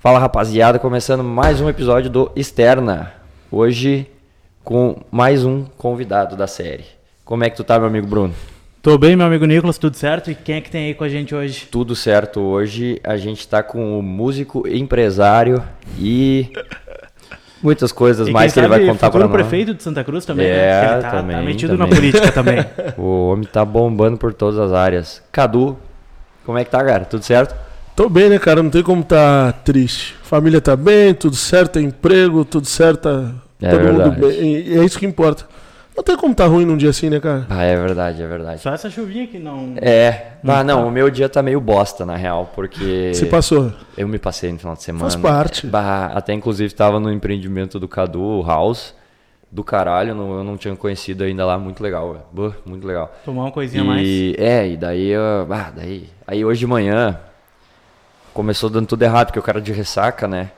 Fala rapaziada, começando mais um episódio do Externa. Hoje com mais um convidado da série. Como é que tu tá, meu amigo Bruno? Tô bem, meu amigo Nicolas, tudo certo? E quem é que tem aí com a gente hoje? Tudo certo. Hoje a gente tá com o músico, empresário e muitas coisas E mais que ele vai contar pra futuro nós. prefeito de Santa Cruz também, É, né? Ele tá, também, tá metido também. na política também. O homem tá bombando por todas as áreas. Cadu, como é que tá, cara? Tudo certo? Tô bem, né, cara? Não tem como tá triste. Família tá bem, tudo certo, tem emprego, tudo certo, tá É todo mundo verdade. bem. E é isso que importa. Não tem como tá ruim num dia assim, né, cara? Ah, é verdade, é verdade. Só essa chuvinha que não. É, ah, não, tá. o meu dia tá meio bosta, na real, porque Se passou. eu me passei no final de semana. Faz parte. Bah, até inclusive tava no empreendimento do Cadu, o House, do caralho, não- eu não tinha conhecido ainda lá, muito legal, velho. Muito legal. Tomar uma coisinha a mais. E, é, e daí, eu- ah, daí, aí hoje de manhã começou dando tudo errado, porque o cara de ressaca, né?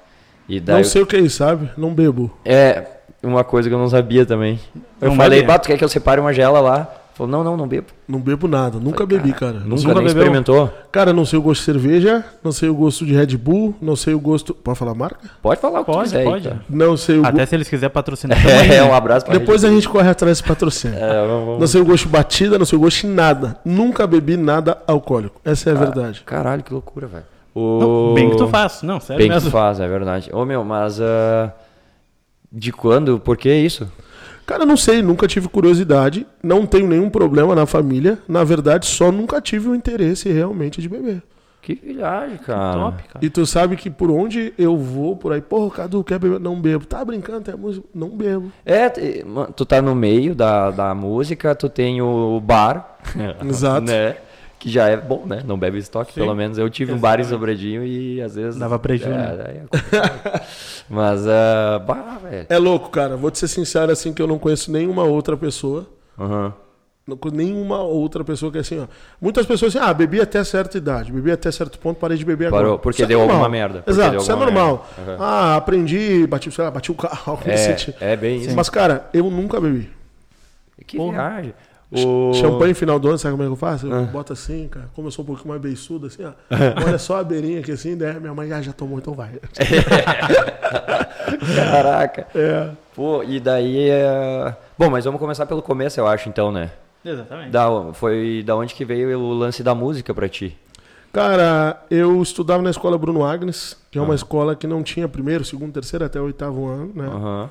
E daí, Não sei o que é isso, sabe? Não bebo. é, uma coisa que eu não sabia também. Eu Não falei, tu quer que eu separe uma gela lá? Falou, não, não, não bebo. Não bebo nada. Nunca bebi, cara. Nunca, Nunca bebeu? experimentou? Cara, não sei o gosto de cerveja, não sei o gosto de Red Bull, não sei o gosto. Pode falar marca? Pode falar o que tu Pode, quiser aí, pode. cara. Não sei o Até gosto. se eles quiserem patrocinar. É, né? um abraço pra Depois a gente corre atrás desse patrocínio. É, vamos, vamos. Não sei o gosto de batida, não sei o gosto de nada. Nunca bebi nada alcoólico. Essa é a verdade. Caralho, que loucura, velho. Não, O... Bem que tu faz. Não, sério Bem que tu mesmo. faz, é verdade. Ô, meu, mas... ah, De quando? Por que isso? Cara, não sei, nunca tive curiosidade, não tenho nenhum problema na família. Na verdade, só nunca tive o interesse realmente de beber. Que viagem, cara. Top, cara. E tu sabe que por onde eu vou, por aí, porra, Cadu, quer beber? Não bebo. Tá brincando, tem música? Não bebo. É, tu tá no meio da, da música, tu tem o bar. Exato. Né? Que já é bom, né? Não bebe estoque, Sim. pelo menos. Eu tive um bar em Exatamente. Sobradinho e às vezes... Dava preju, é, né? é. Mas, ah, bah, velho. É louco, cara. Vou te ser sincero assim que eu não conheço nenhuma outra pessoa. Aham. Não conheço nenhuma outra pessoa que é assim, ó. Muitas pessoas assim, ah, bebi até certa idade, bebi até certo ponto, parei de beber Parou, agora. porque Isso é deu normal. alguma merda, Exato, isso é normal. Uhum. Ah, aprendi, bati, sei lá, bati o carro, algo desse tipo. É, é bem isso. Mas, cara, eu nunca bebi. Que Porra. viagem. O... Champanhe final do ano, sabe como é que eu faço? Eu Ah. boto assim, cara. Como eu sou um pouquinho mais beiçudo, assim, ó. Olha só a beirinha aqui assim, daí minha mãe ah, já tomou, então vai. Caraca. É. Pô, e daí é... Bom, mas vamos começar pelo começo, eu acho, então, né? Exatamente. Da, foi da onde que veio o lance da música pra ti? Cara, eu estudava na escola Bruno Agnes, que é Ah. uma escola que não tinha primeiro, segundo, terceiro até o oitavo ano, né? Aham.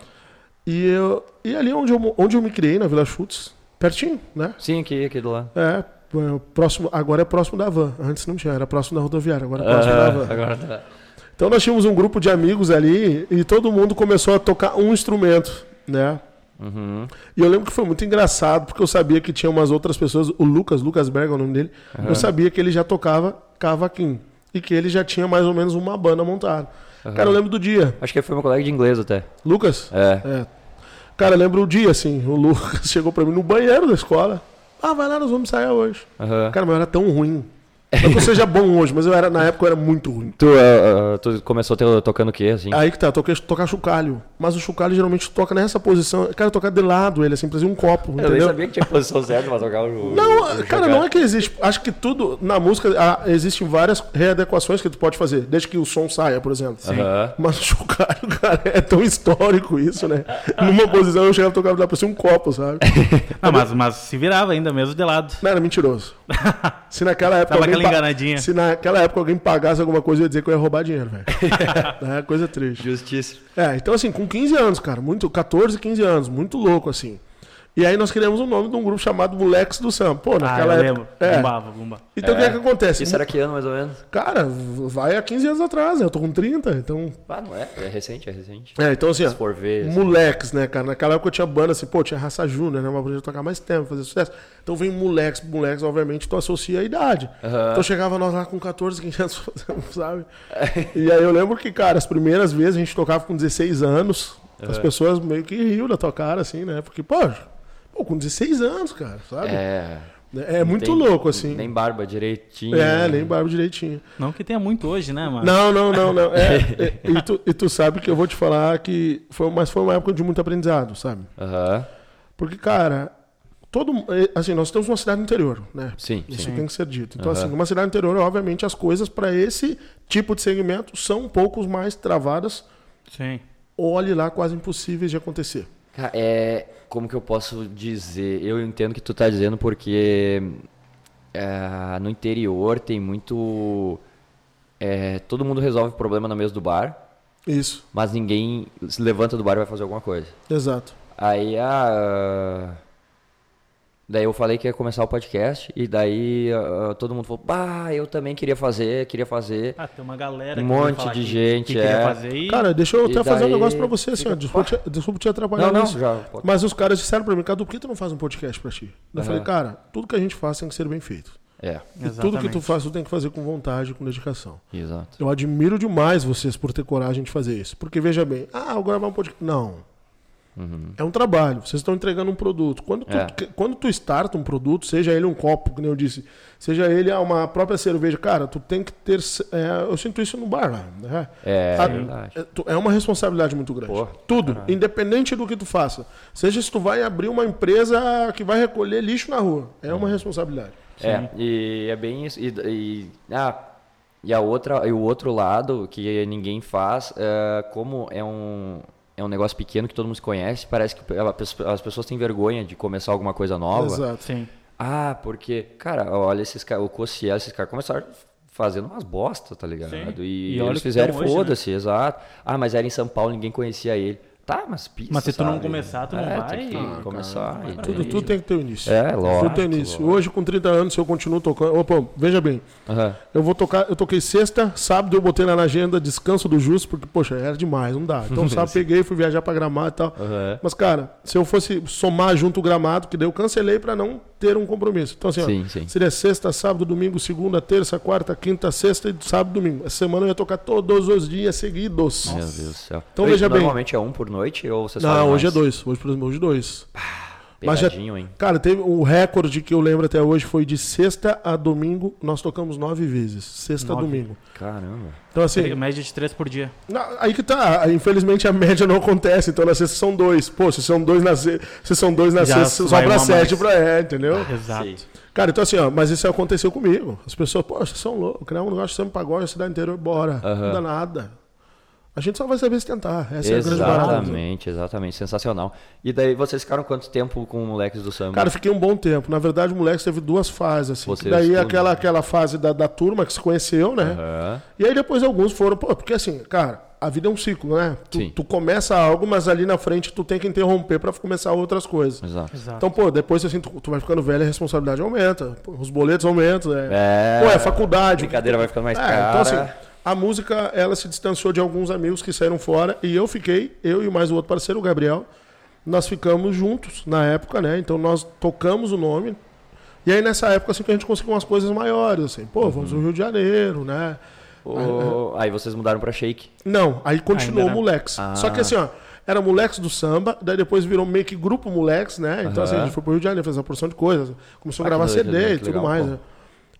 E, eu, e ali onde eu, onde eu me criei, na Vila Chutes, pertinho, né? Sim, aqui, aqui do lado. É, é, próximo, agora é próximo da van. Antes não tinha, era próximo da rodoviária, agora é próximo da van. agora tá. Então nós tínhamos um grupo de amigos ali e todo mundo começou a tocar um instrumento, né? Uhum. E eu lembro que foi muito engraçado, porque eu sabia que tinha umas outras pessoas, o Lucas, Lucas Berga é o nome dele, eu sabia que ele já tocava cavaquinho. E que ele já tinha mais ou menos uma banda montada. Cara, eu lembro do dia. Acho que foi meu colega de inglês até. Lucas? É. É. Cara, lembro o dia, assim, o Lucas chegou pra mim no banheiro da escola. Ah, vai lá, nós vamos ensaiar hoje. Aham. Cara, mas era tão ruim. Não que eu seja bom hoje, mas eu era, na época eu era muito ruim. Tu, ah, tu começou ter- tocando o quê, assim? Aí que tá, eu toquei tocar chocalho. Mas o chocalho geralmente toca nessa posição. Eu quero tocar de lado ele, assim, fazer um copo, eu nem entendeu? sabia que tinha posição certa pra tocar o. Não, o cara, não é que existe. Acho que tudo na música ah, existem várias readequações que tu pode fazer, desde que o som saia, por exemplo. Aham. Mas o chocalho, cara, é tão histórico isso, né? Numa posição eu chegava a tocar lá ser um copo, sabe? Ah, mas, mas se virava ainda mesmo de lado. Não, era mentiroso. Se naquela época. Dava alguém enganadinha. Se naquela época alguém pagasse alguma coisa, eu ia dizer que eu ia roubar dinheiro, velho. é coisa triste. Justiça. É, então assim, com 15 anos, cara, muito, 14, 15 anos, muito louco, assim. E aí nós criamos o nome de um grupo chamado Moleques do Samba. Pô, Ah, naquela eu época. lembro. É. Bombava, bombava. Então o que é que acontece? Isso era que ano, mais ou menos? Cara, vai há 15 anos atrás, né? Eu tô com 30, então. Ah, não é? É recente, é recente. É, então assim, ó. Se for ver. assim. Moleques, né, cara? Naquela época eu tinha banda assim, pô, tinha raça júnior, né? Mas podia tocar mais tempo, fazer sucesso. Então vem moleques, moleques, obviamente, tu associa a idade. Aham. Então chegava nós lá com 14, 15 anos, sabe? E aí eu lembro que, cara, as primeiras vezes a gente tocava com 16 anos, as pessoas meio que riam da tua cara, assim, né? Porque, pô, pô com 16 anos, cara, sabe? É. É, muito Tem- louco, assim. Nem barba direitinho. É, né? nem barba direitinho. Não que tenha muito hoje, né, mano? Não, não, não, não. É, é, e, tu, e tu sabe que eu vou te falar que foi, mas foi uma época de muito aprendizado, sabe? Aham. Porque, cara, todo. eh, Assim, nós temos uma cidade no interior, né? Sim, Isso sim. tem que ser dito. Então, Aham. assim, numa cidade interior, obviamente, as coisas para esse tipo de segmento são um pouco mais travadas, Sim. olhe lá, quase impossíveis de acontecer. Cara, é. Como que eu posso dizer? Eu entendo o que tu tá dizendo porque é, no interior tem muito. é, todo mundo resolve o problema na mesa do bar, Isso, mas ninguém se levanta do bar e vai fazer alguma coisa. exato. Aí a. Daí eu falei que ia começar o podcast e daí ah, todo mundo falou, bah, eu também queria fazer, queria fazer. Ah, tem uma galera Um monte falar de que- gente, que queria é. fazer e... Cara, deixa eu até fazer um negócio pra você, assim, fica- ó, desculpa, te, desculpa te atrapalhar Não, não, nisso. já. Mas os caras disseram pra mim, Cadu, por que tu não faz um podcast pra ti? Eu falei, cara, tudo que a gente faz tem que ser bem feito. É, E tudo que tu faz, tu tem que fazer com vontade, com dedicação. exato. Eu admiro demais vocês por ter coragem de fazer isso. Porque veja bem, ah, eu gravar um podcast. Não. É um trabalho. Vocês estão entregando um produto. Quando tu, É. quando tu starta um produto, seja ele um copo, nem eu disse, seja ele uma própria cerveja, cara, tu tem que ter. é, eu sinto isso no bar, né? É, A- é, tu- é uma responsabilidade muito grande. Pô, Tudo, independente do que tu faça. Seja se tu vai abrir uma empresa que vai recolher lixo na rua. É uma responsabilidade. É, e é bem isso. E, e- ah, e, a outra, e o outro lado que ninguém faz, é, como é um, é um negócio pequeno que todo mundo se conhece, parece que as pessoas têm vergonha de começar alguma coisa nova. Exato. Sim. Ah, porque, cara, olha esses caras, o Cossiel, esses caras começaram fazendo umas bostas, tá ligado? Sim. E, E eles fizeram, hoje, né? foda-se, exato. Ah, mas era em São Paulo, ninguém conhecia ele. Tá, mas pista, Mas se tu não sabe? começar, tu não É, vai. Tem que Ah, começar. cara, e Tudo, daí- tudo tem que ter um início. É, lógico. Tudo tem início. lógico. Hoje, com 30 anos, se eu continuo tocando. Opa, veja bem, Aham. eu vou tocar. Eu toquei sexta, sábado eu botei lá na agenda descanso do Justo, porque, poxa, era demais, não dá. Então, sábado peguei, fui viajar pra gramado e tal. Aham. Mas, cara, se eu fosse somar junto o gramado, que daí eu cancelei pra não ter um compromisso. Então, assim, ó, Sim, sim. seria sexta, sábado, domingo, segunda, terça, quarta, quinta, sexta e sábado, domingo. Essa semana eu ia tocar todos os dias seguidos. Meu Deus do céu. Então, Hoje, veja bem. Normalmente é um por noite ou vocês Não, hoje é mais? dois. Hoje, por exemplo, hoje dois. Mas já- hein? Cara, teve o recorde que eu lembro até hoje foi de sexta a domingo. Nós tocamos nove vezes. Sexta a Nove. domingo. Caramba. Então, assim, Média de três por dia. na- aí que tá. Infelizmente a média não acontece. Então na sexta são dois. Pô, se são dois na, se... se são dois na Já sexta, vai sobra sete mais. pra. É, entendeu? Exato. Sim. Cara, então assim, ó, mas isso aconteceu comigo. As pessoas, pô, vocês são loucos. Criar um negócio de samba pagode, cidade inteira, bora. Aham. Não dá nada. A gente só vai saber se tentar. Essa é a grande. Exatamente, exatamente. Sensacional. E daí vocês ficaram quanto tempo com moleques do samba? Cara, fiquei um bom tempo. Na verdade, o moleque teve duas fases, assim. Vocês daí aquela, né? aquela fase da, da turma que se conheceu, né? Aham. E aí depois alguns foram, pô, porque assim, cara, a vida é um ciclo, né? Tu, Sim. tu começa algo, mas ali na frente tu tem que interromper pra começar outras coisas. Exato. Exato. Então, pô, depois assim, tu, tu vai ficando velho, a responsabilidade aumenta. Pô, os boletos aumentam, é. É. Pô, é faculdade. A brincadeira vai ficando mais É, cara. Então, assim, a música, ela se distanciou de alguns amigos que saíram fora e eu fiquei, eu e mais o outro parceiro, o Gabriel, nós ficamos juntos na época, né? Então nós tocamos o nome. E aí nessa época, assim, que a gente conseguiu umas coisas maiores, assim, pô, vamos Uhum. no Rio de Janeiro, né? O- Aí vocês mudaram pra Shake. Não, aí continuou não. Moleques. Ah. Só que assim, ó, era Moleques do Samba, daí depois virou meio que grupo Moleques, né? Então assim, a gente foi pro Rio de Janeiro, fez uma porção de coisas, começou Ah, a gravar que doido, CD né? e tudo legal, mais, né?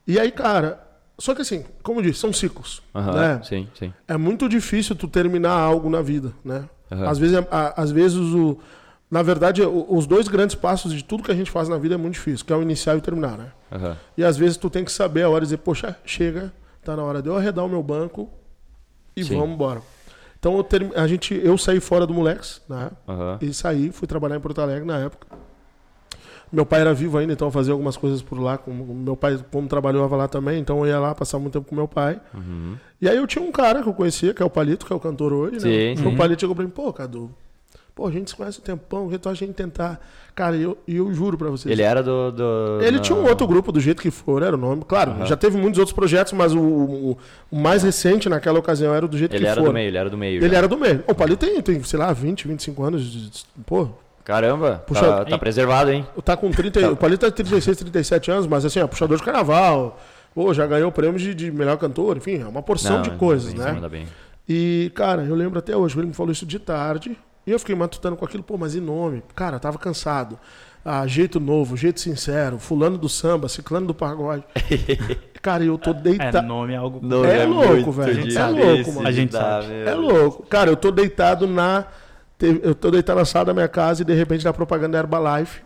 E aí, cara, só que assim, como eu disse, são ciclos, Aham, né? Sim, sim. É muito difícil tu terminar algo na vida, né? Aham. Às vezes, a- às vezes o, na verdade, o- os dois grandes passos de tudo que a gente faz na vida é muito difícil, que é o iniciar e o terminar, né? Aham. E às vezes tu tem que saber a hora de dizer, poxa, chega, tá na hora de eu arredar o meu banco e Sim. vamos embora. Então eu, termi- a gente, eu saí fora do Moleques, né? E saí, fui trabalhar em Porto Alegre na época. Meu pai era vivo ainda, então eu fazia algumas coisas por lá. Com, meu pai, como trabalhava lá também, então eu ia lá passar muito tempo com meu pai. Uhum. E aí eu tinha um cara que eu conhecia, que é o Palito, que é o cantor hoje, né? Sim, O. Palito chegou pra mim, pô, Cadu, pô, a gente se conhece um tempão, que tu acha a gente tentar. Cara, e eu, eu juro pra vocês. Ele era do. do Ele na- tinha um outro grupo, do jeito que for, era o nome. Claro, Aham. já teve muitos outros projetos, mas o, o- o mais recente naquela ocasião era do jeito Ele que era for. do meio, ele era do meio. Ele já. era do meio. O Palito tem, tem, sei lá, 20, 25 anos. de- de- Pô, Caramba, Puxa, tá, tá hein? preservado, hein? tá com 30. O Palito tá 36, 37 anos, mas assim, é puxador de carnaval. Pô, já ganhou prêmio de, de melhor cantor, enfim, é uma porção Não, de coisas, bem, né? Bem. E, cara, eu lembro até hoje, ele me falou isso de tarde, e eu fiquei matutando com aquilo, pô, mas e nome? Cara, eu tava cansado. Ah, jeito novo, jeito sincero, fulano do samba, ciclano do pagode. cara, eu tô É, deitado. nome é algo. Não, É é louco, velho. A gente É louco, mano. A gente sabe. É louco. Cara, eu tô deitado na. Eu tô deitado na sala da minha casa e de repente na propaganda da Herbalife.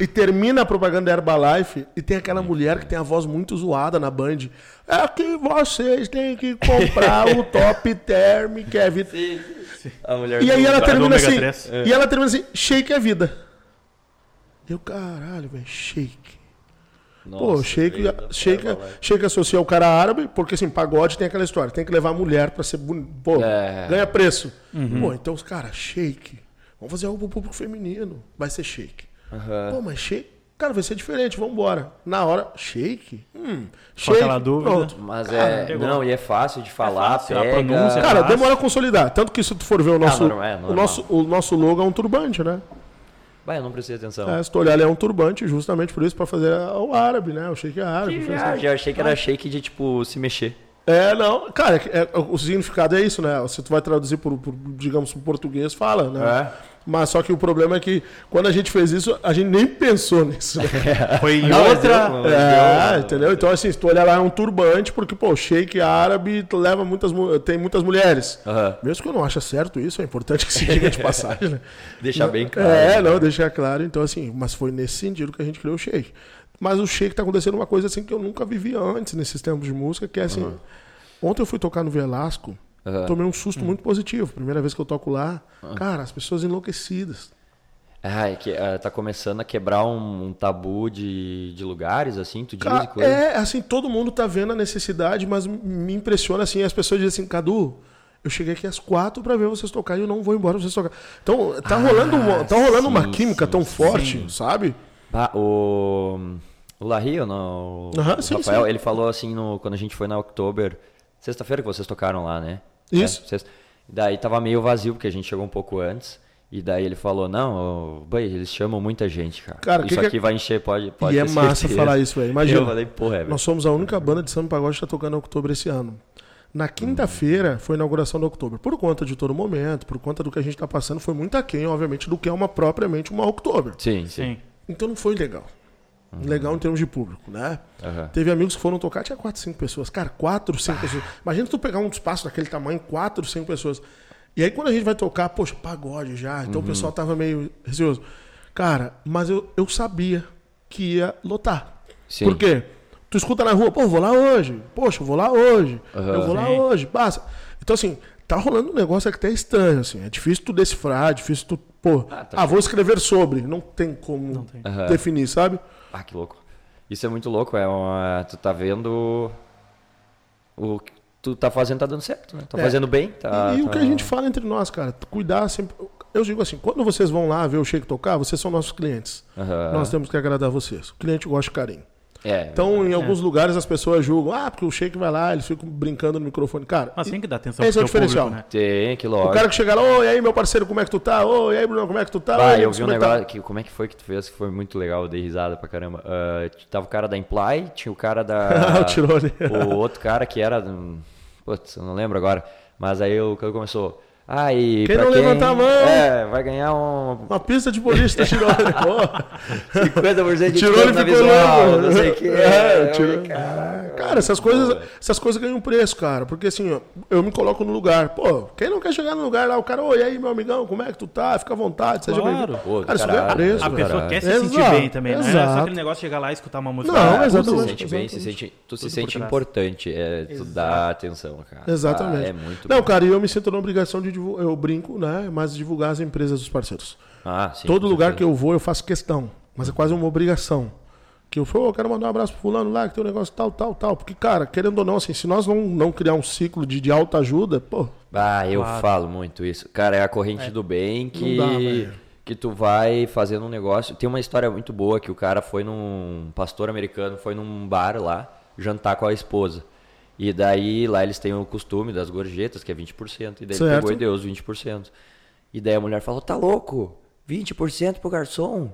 E termina a propaganda da Herbalife e tem aquela mulher que tem a voz muito zoada na Band. É que vocês têm que comprar o Top Term, que é vida. A mulher E aí ela termina assim. 3. E ela termina assim, shake é vida. Eu, caralho, velho, shake. Pô, Nossa, shake, shake associa o cara árabe, porque assim, pagode tem aquela história, tem que levar a mulher pra ser bonito. Pô, É. ganha preço. Pô, então os caras, shake. Vamos fazer algo pro público feminino. Vai ser shake. Aham. Pô, mas shake. Cara, vai ser diferente, vambora. Na hora, shake? Hum, Com shake. aquela dúvida. Pronto. Mas é. pegou. Não, e é fácil de falar, fácil, a pega. pronúncia- Cara, fácil. demora a consolidar. Tanto que se tu for ver o nosso, normal, é o normal. nosso, o nosso logo é um turbante, né? Vai, eu não prestei atenção. É, se tu olhar, ele é um turbante justamente por isso, pra fazer o árabe, né? O shake é árabe. Que assim. viagem, eu achei que era shake de, tipo, se mexer. É, não. Cara, é- é- o significado é isso, né? Se tu vai traduzir por, por, digamos, por português, fala, né? É. Mas só que o problema é que quando a gente fez isso, a gente nem pensou nisso. Né? Foi em outra. É, deu. entendeu? Então, assim, se tu olhar lá, é um turbante, porque, pô, shake árabe leva muitas, mu- tem muitas mulheres. Aham. Mesmo que eu não ache certo isso, é importante que se diga de passagem, né? Deixar bem claro. É, né? não, deixar claro. Então, assim, mas foi nesse sentido que a gente criou o Shake. Mas o Shake tá acontecendo uma coisa assim que eu nunca vivi antes nesses tempos de música, que é assim. Ontem eu fui tocar no Velasco, Aham. tomei um susto muito positivo. Primeira vez que eu toco lá, cara, as pessoas enlouquecidas. Ah, é que ah, tá começando a quebrar um, um tabu de, de lugares, assim, tu diz coisa. É, assim, todo mundo tá vendo a necessidade, mas me impressiona assim, as pessoas dizem assim, Cadu, eu cheguei aqui às quatro pra ver vocês tocar e eu não vou embora pra vocês tocar. Então, tá rolando, uma- tá rolando uma sim, química sim, tão sim. forte, sabe? Ah, o. O não? O, sim, Rafael, sim. ele falou assim no, quando a gente foi na Oktober. Sexta-feira que vocês tocaram lá, né? Isso. É, sexta. Daí tava meio vazio, porque a gente chegou um pouco antes. E daí ele falou, não, eles chamam muita gente, cara. Cara, Isso que que aqui é- vai encher, pode, pode e é massa certeza. falar isso, velho. Imagina. Eu falei, porra, é, velho. Nós somos a única banda de samba pagode que está tocando em outubro esse ano. Na quinta-feira foi a inauguração do outubro. Por conta de todo o momento, por conta do que a gente está passando, foi muito aquém, obviamente, do que é uma propriamente uma outubro. Sim, sim. Sim. Então não foi legal. Legal em termos de público, né? Aham. Teve amigos que foram tocar, tinha 4, 5 pessoas. Cara, 4, 5 pessoas. Imagina tu pegar um espaço daquele tamanho, 4, 5 pessoas. E aí quando a gente vai tocar, poxa, pagode já. Então o pessoal tava meio receoso. Cara, mas eu, eu sabia que ia lotar. Sim. Por quê? Tu escuta na rua, pô, vou lá hoje. Poxa, eu vou lá hoje. Eu vou lá Sim. hoje. Passa. Então, assim, tá rolando um negócio que até estranho, assim. É difícil tu decifrar, é difícil tu. Pô, ah, tá vou escrever sobre. Não tem como tem. Aham. definir, sabe? Ah, que louco. Isso é muito louco, é uma... Tu tá vendo o que tu tá fazendo tá dando certo, né? Tá É. fazendo bem, tá... e o tá- que a gente fala entre nós, cara, cuidar sempre. Eu digo assim, quando vocês vão lá ver o Shake tocar, vocês são nossos clientes. Aham. Nós temos que agradar vocês. O cliente gosta de carinho. É, Então, em alguns lugares as pessoas julgam, ah, porque o Shake vai lá, eles ficam brincando no microfone. Cara, Mas tem que dar atenção Esse é o diferencial. público, né? tem, que o lógico. cara que chega lá, ô, e aí, meu parceiro, como é que tu tá? Ô, e aí, Bruno, como é que tu tá? Ah, e eu vi um como é que tá? negócio que como é que foi que tu fez que foi muito legal, eu dei risada pra caramba. Ah, tava o cara da Imply, tinha o cara da o Tirone. o outro cara que era putz, eu não lembro agora, mas aí o cara começou e Quem não levantar a mão? É, vai ganhar um Uma pista de Tirone, pô. 50% de Tirone desconto na ficou visual, louco. não sei o que. É, Tirone- Cara, essas coisas, essas coisas ganham preço, cara. Porque assim, ó, eu me coloco no lugar. Pô, quem não quer chegar no lugar lá, o cara, oi, aí, meu amigão, como é que tu tá? Fica à vontade, seja Claro. bem-vindo. Cara, isso ganha preço. A cara. pessoa quer se Exato, sentir bem também, né? Não é só exato. aquele negócio de chegar lá e escutar uma música. Não, ah, Tu se exatamente. sente bem, se exatamente. sente, tu se sente importante, é, tu dá atenção, cara. Exatamente. Ah, é muito não, bom. cara, e eu me sinto na obrigação de divulgar, eu brinco, né? Mas divulgar as empresas dos parceiros. Ah, sim, Todo lugar certeza. que eu vou, eu faço questão. Mas é quase uma obrigação. Que eu falo, "Ô, eu quero mandar um abraço pro fulano lá, que tem um negócio tal, tal, tal. Porque, cara, querendo ou não, assim, se nós não, não criar um ciclo de, de alta ajuda, pô, Ah, eu Claro. falo muito isso. Cara, é a corrente do bem que, dá, velho. que tu vai fazendo um negócio. Tem uma história muito boa que o cara foi num. pastor americano foi num bar lá jantar com a esposa. E daí lá eles têm o costume das gorjetas, que é 20%. E daí ele Certo. pegou e deu os 20%. E daí a mulher falou: tá louco? 20% pro garçom?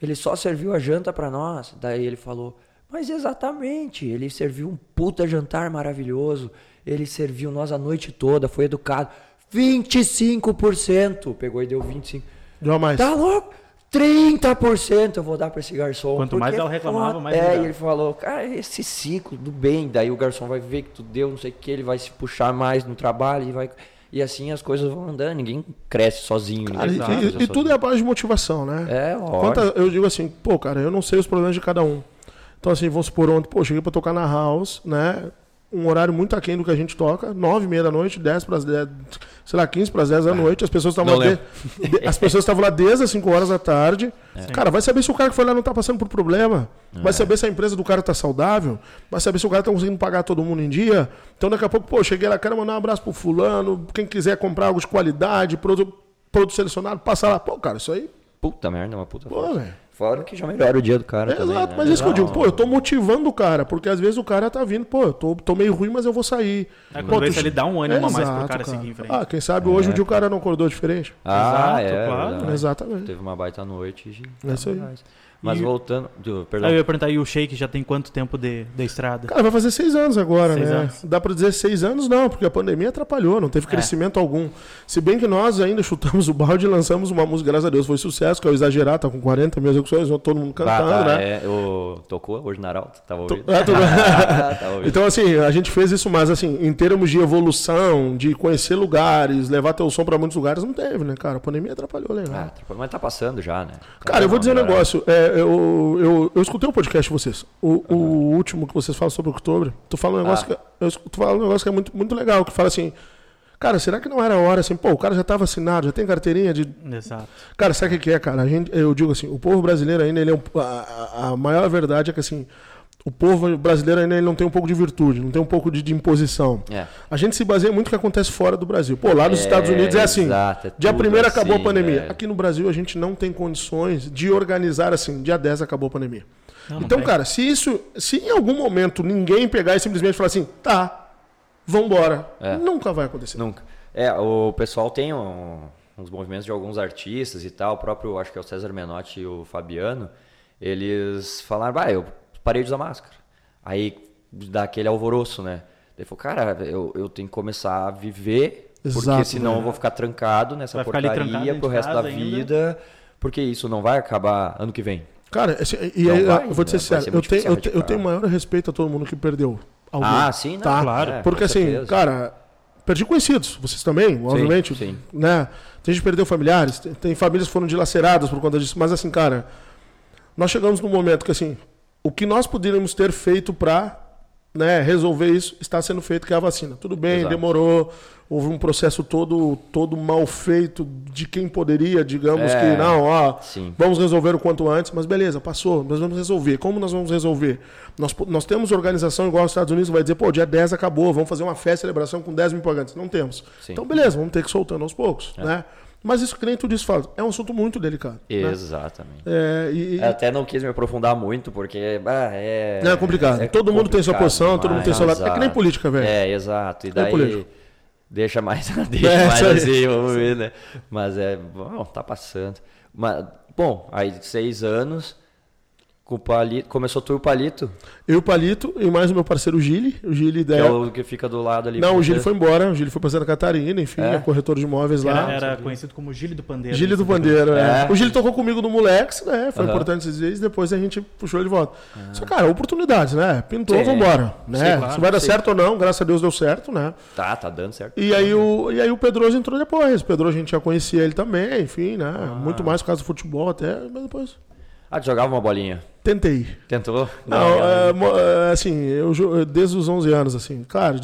Ele só serviu a janta pra nós. Daí ele falou: Mas exatamente, ele serviu um puta jantar maravilhoso. Ele serviu nós a noite toda, foi educado. 25%. Pegou e deu 25%. jamais. Tá louco? 30% eu vou dar pra esse garçom. Quanto mais ela é reclamava, mais É, ele e ele falou, cara, esse ciclo do bem. Daí o garçom vai ver que tu deu, não sei o que, ele vai se puxar mais no trabalho e vai. E assim as coisas vão andando, ninguém cresce sozinho. Cara, ninguém e, e- e tudo é a base de motivação, né? É, Quanta- eu digo assim, pô, cara, eu não sei os problemas de cada um. Então, assim, vamos supor ontem, pô, cheguei pra tocar na house, né? Um horário muito aquém do que a gente toca, nove e meia da noite, 10 para as 10, sei lá, 15 para as 10 da noite, as pessoas estavam lá, de- as pessoas estavam lá desde as 5 horas da tarde. Cara, vai saber se o cara que foi lá não tá passando por problema. Vai saber se a empresa do cara tá saudável. Vai saber se o cara tá conseguindo pagar todo mundo em dia. Então daqui a pouco, pô, cheguei lá, quero mandar um abraço pro fulano, quem quiser comprar algo de qualidade, produto, produto selecionado, passa lá. Pô, cara, isso aí, Puta merda, uma puta pô, velho. Fora que já melhora o dia do cara É, também, exato, né? mas é isso que eu digo, pô, eu tô motivando o cara, porque às vezes o cara tá vindo, pô, eu tô, tô meio ruim, mas eu vou sair. É, Pô, quando tu- ele dá um ânimo a mais pro Exato, cara seguir em frente. Ah, quem sabe hoje o dia o cara não acordou diferente. Ah, Exato, é, claro. Exatamente. Teve uma baita noite. e- É isso aí. Mas E- voltando. do- Perdão. Aí eu ia perguntar, e o Shake já tem quanto tempo de, de estrada? Cara, vai fazer seis anos agora, Seis né? anos. Dá pra dizer seis anos, não, porque a pandemia atrapalhou, não teve É. crescimento algum. Se bem que nós ainda chutamos o balde e lançamos uma música, graças a Deus, foi sucesso, que é o Exagerar, tá com 40 mil execuções, todo mundo Bah, cantando, tá, né? é, o- tocou hoje na Arauto? Tava ouvindo? é, tô- Tava ouvindo. Então, assim, a gente fez isso, mas, assim, em termos de evolução, de conhecer lugares, levar teu som pra muitos lugares, não teve, né, cara? A pandemia atrapalhou legal. Ah, mas tá passando já, né? Tá Cara, eu vou dizer um negócio. é, eu, eu, eu escutei o podcast de vocês. O, o último que vocês falam sobre outubro. Tu fala um negócio, Ah. que, eu tu fala um negócio que é muito, muito legal. Que fala assim. Cara, será que não era hora assim? Pô, o cara já tá vacinado, já tem carteirinha de. Exato. Cara, sabe o que é, cara? A gente, eu digo assim: o povo brasileiro ainda, ele é um, a- a maior verdade é que assim. O povo brasileiro ainda ele não tem um pouco de virtude, não tem um pouco de, de imposição. É. A gente se baseia muito no que acontece fora do Brasil. Pô, lá nos É, Estados Unidos é assim. exato, é dia tudo 1 acabou a assim, pandemia. velho. Aqui no Brasil a gente não tem condições de organizar assim. Dia 10 acabou a pandemia. Não, não então, tem. cara, se isso. Se em algum momento ninguém pegar e simplesmente falar assim, tá, vambora. É. Nunca vai acontecer. Nunca. É, o pessoal tem um- uns movimentos de alguns artistas e tal, o próprio, acho que é o César Menotti e o Fabiano, eles falaram, vai, eu parei de usar máscara. Aí dá aquele alvoroço, né? Ele falou, cara, eu, eu tenho que começar a viver, porque Exato, senão né? eu vou ficar trancado nessa Vai ficar ali trancado porcaria pro resto da ainda. vida, porque isso não vai acabar ano que vem. Cara, esse- e Não aí, vai, eu vou te né? ser eu tenho, eu, te- eu tenho maior respeito a todo mundo que perdeu. Alguém, Ah, sim, não, tá? claro. é, Porque assim, certeza. cara, perdi conhecidos, vocês também, obviamente. sim. Né? Tem gente que perdeu familiares, tem, tem famílias que foram dilaceradas por conta disso, mas assim, cara, nós chegamos num momento que assim, o que nós poderíamos ter feito pra né, resolver isso está sendo feito, que é a vacina. Tudo bem, Exato. demorou, houve um processo todo, todo mal feito de quem poderia, digamos É, que não, ó, sim. vamos resolver o quanto antes, mas beleza, passou, nós vamos resolver. Como nós vamos resolver? Nós, nós temos organização igual aos Estados Unidos, vai dizer, pô, dia 10 acabou, vamos fazer uma festa, celebração com 10 mil pagantes. Não temos. Sim. Então, beleza, vamos ter que ir soltando aos poucos, né? Mas isso que nem tu disse, fala, é um assunto muito delicado. né? Exatamente. É, e, até não quis me aprofundar muito, porque é. É complicado. Todo mundo tem sua complicado posição, todo mundo tem seu lado. É que nem política, velho. É, exato. E nem daí deixa mais, deixa É, mais assim, vamos ver, né? Mas é, bom, tá passando. Mas, bom, aí seis anos, com o palito, começou tu e o palito, Eu, o Palito e mais o meu parceiro Gili. O Gili que da. é o que fica do lado ali. Não, o Gili foi embora, o Gili foi pra Santa Catarina, enfim, É? é corretor de imóveis lá. Era, era conhecido como Gile do Pandeiro. Gili do Pandeiro, é. É. O Gili tocou comigo no Molex, né? Foi Aham. importante esses dias, depois a gente puxou ele de volta. Só, cara, oportunidades, né? Pintou, Sim. vambora. Né? Sim, claro, Se vai dar sim. certo ou não, graças a Deus deu certo, né? Tá, tá dando certo. E aí o, e aí o Pedroso entrou depois. O Pedroso a gente já conhecia ele também, enfim, né? Ah. Muito mais por causa do futebol até, mas depois. Ah, tu jogava uma bolinha. Tentei. Tentou? Não, é, é, assim, eu desde os 11 anos, assim, claro,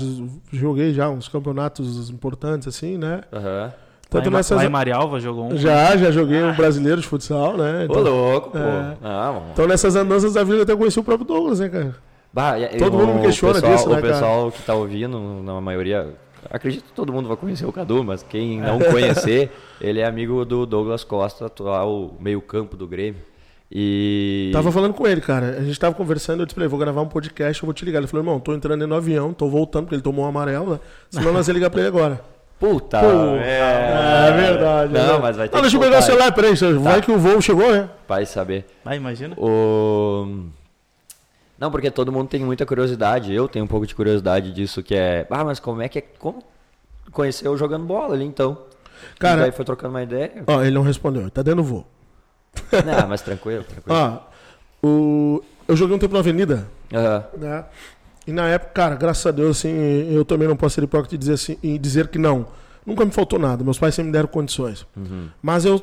joguei já uns campeonatos importantes, assim, né? Aham. Lá Tanto Ma- nessas. lá em Marialva jogou um. Já, já joguei um brasileiro de futsal, né? Ô, Então, louco, pô. É. Ah, mano. então nessas andanças da vida eu até conheci o próprio Douglas, né, cara? Bah, e- Todo mundo me questiona pessoal, disso, né, O cara? pessoal que tá ouvindo, na maioria, acredito que todo mundo vai conhecer o Cadu, mas quem não conhecer, ele é amigo do Douglas Costa, atual meio-campo do Grêmio. E. Tava falando com ele, cara. A gente tava conversando, eu disse pra ele, vou gravar um podcast, eu vou te ligar. Ele falou, irmão, tô entrando aí no avião, tô voltando, porque ele tomou um amarelo, né? Senão nós ia ligar pra ele agora. Puta! Pô, é... É verdade. Não, né? mas vai ter Não, deixa eu pegar o celular, peraí, só- vai que o voo chegou, né? Vai saber. Ah, imagina. O... Não, porque todo mundo tem muita curiosidade. Eu tenho um pouco de curiosidade disso, que é. Ah, mas como é que é. Como conheceu jogando bola ali então? Cara- E daí foi trocando uma ideia. Ó, ele não respondeu, ele tá dando voo. Não, mas tranquilo, tranquilo. Ó, o... eu joguei um tempo na Avenida, Aham. né? E na época, cara, graças a Deus, assim, eu também não posso ser hipócrita e dizer, assim, e dizer que não. nunca me faltou nada. Meus pais sempre me deram condições. Uhum. Mas eu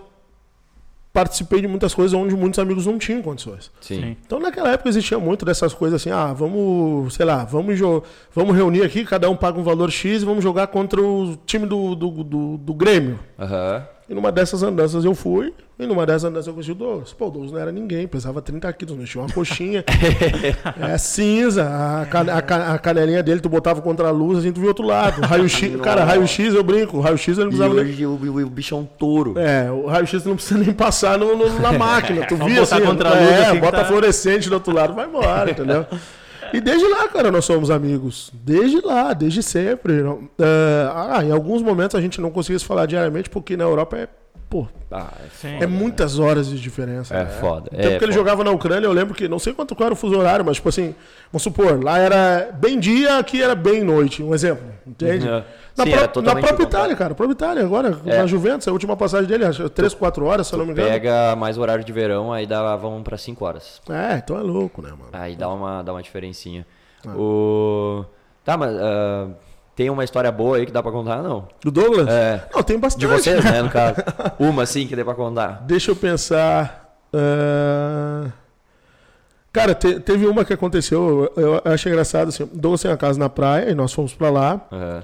participei de muitas coisas onde muitos amigos não tinham condições. Sim. Então naquela época existia muito dessas coisas assim, ah, vamos, sei lá, vamos, jo- vamos reunir aqui, cada um paga um valor X e vamos jogar contra o time do, do, do, do Grêmio. Aham. E numa dessas andanças eu fui, e numa dessas andanças eu conheci o Douglas. Pô, o Douglas não era ninguém, pesava 30 quilos, não tinha uma coxinha. é cinza, a, ca- a a canelinha dele tu botava contra a luz, assim, tu via outro lado. Raio-X, cara, raio-X eu brinco, raio-X ele não E precisava nem... hoje o, o, o bicho é um touro. É, o raio-x não precisa nem passar no, no- na máquina. Tu via botar assim, contra a luz, é, assim, bota tá- fluorescente do outro lado, vai embora, entendeu? E desde lá, cara, nós somos amigos. Desde lá, desde sempre. É, ah, em alguns momentos a gente não conseguia se falar diariamente, porque na Europa é, pô, Ah, é Sim. é muitas horas de diferença. É né? foda, tempo é que ele foda. jogava na Ucrânia, eu lembro que, não sei quanto qual era o fuso horário, mas tipo assim, vamos supor, lá era bem dia, aqui era bem noite. Um exemplo, entende? É. Na, Sim, era na própria. Itália, cara. Própria Itália, agora, É. na Juventus, a última passagem dele, acho que 3, 4 horas, se eu não me engano. Pega mais o horário de verão, aí dá, vamos pra 5 horas. É, então é louco, né, mano? Aí dá uma, dá uma diferencinha. Ah. O... Tá, mas ah, tem uma história boa aí que dá pra contar, não? Do Douglas? É. Não, tem bastante. De vocês, né, no caso. Uma, sim, que dê pra contar. Deixa eu pensar. ah, Cara, te- teve uma que aconteceu, eu, eu achei engraçado assim. O Douglas tem uma casa na praia e nós fomos pra lá. Aham.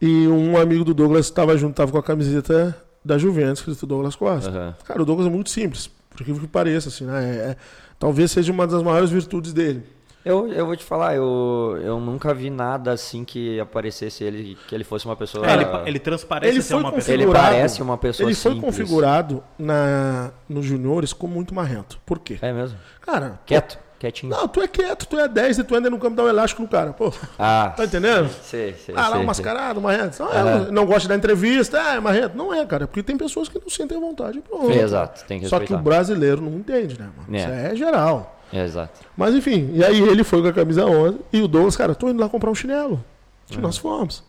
E um amigo do Douglas estava junto, tava com a camiseta da Juventus, escrito Douglas Costa. Aham. Cara, o Douglas é muito simples, por que pareça, assim, né? É- é- talvez seja uma das maiores virtudes dele. Eu, eu vou te falar, eu, eu nunca vi nada assim que aparecesse ele, que ele fosse uma pessoa. É, ele, ele transparece Ele ser foi uma pessoa. Ele parece uma pessoa Ele foi simples. configurado na, nos juniores como muito marrento. Por quê? É mesmo? Cara, Quieto, quietinho. não, tu é quieto, tu é 10 e tu anda no campo dá um elástico no cara. Pô, Ah, tá entendendo? sei, sei. Ah, lá, sei, um mascarado, marrento. Não, Aham. é, não gosta de dar entrevista, ah, é marrento. Não é, cara, porque tem pessoas que não sentem vontade. Pronto. Exato, tem que Só que o respeitar. brasileiro não entende, né, mano? É. Isso é geral. É, exato. Mas enfim, e aí ele foi com a camisa 11 e o Douglas, cara, tô indo lá comprar um chinelo. E nós fomos.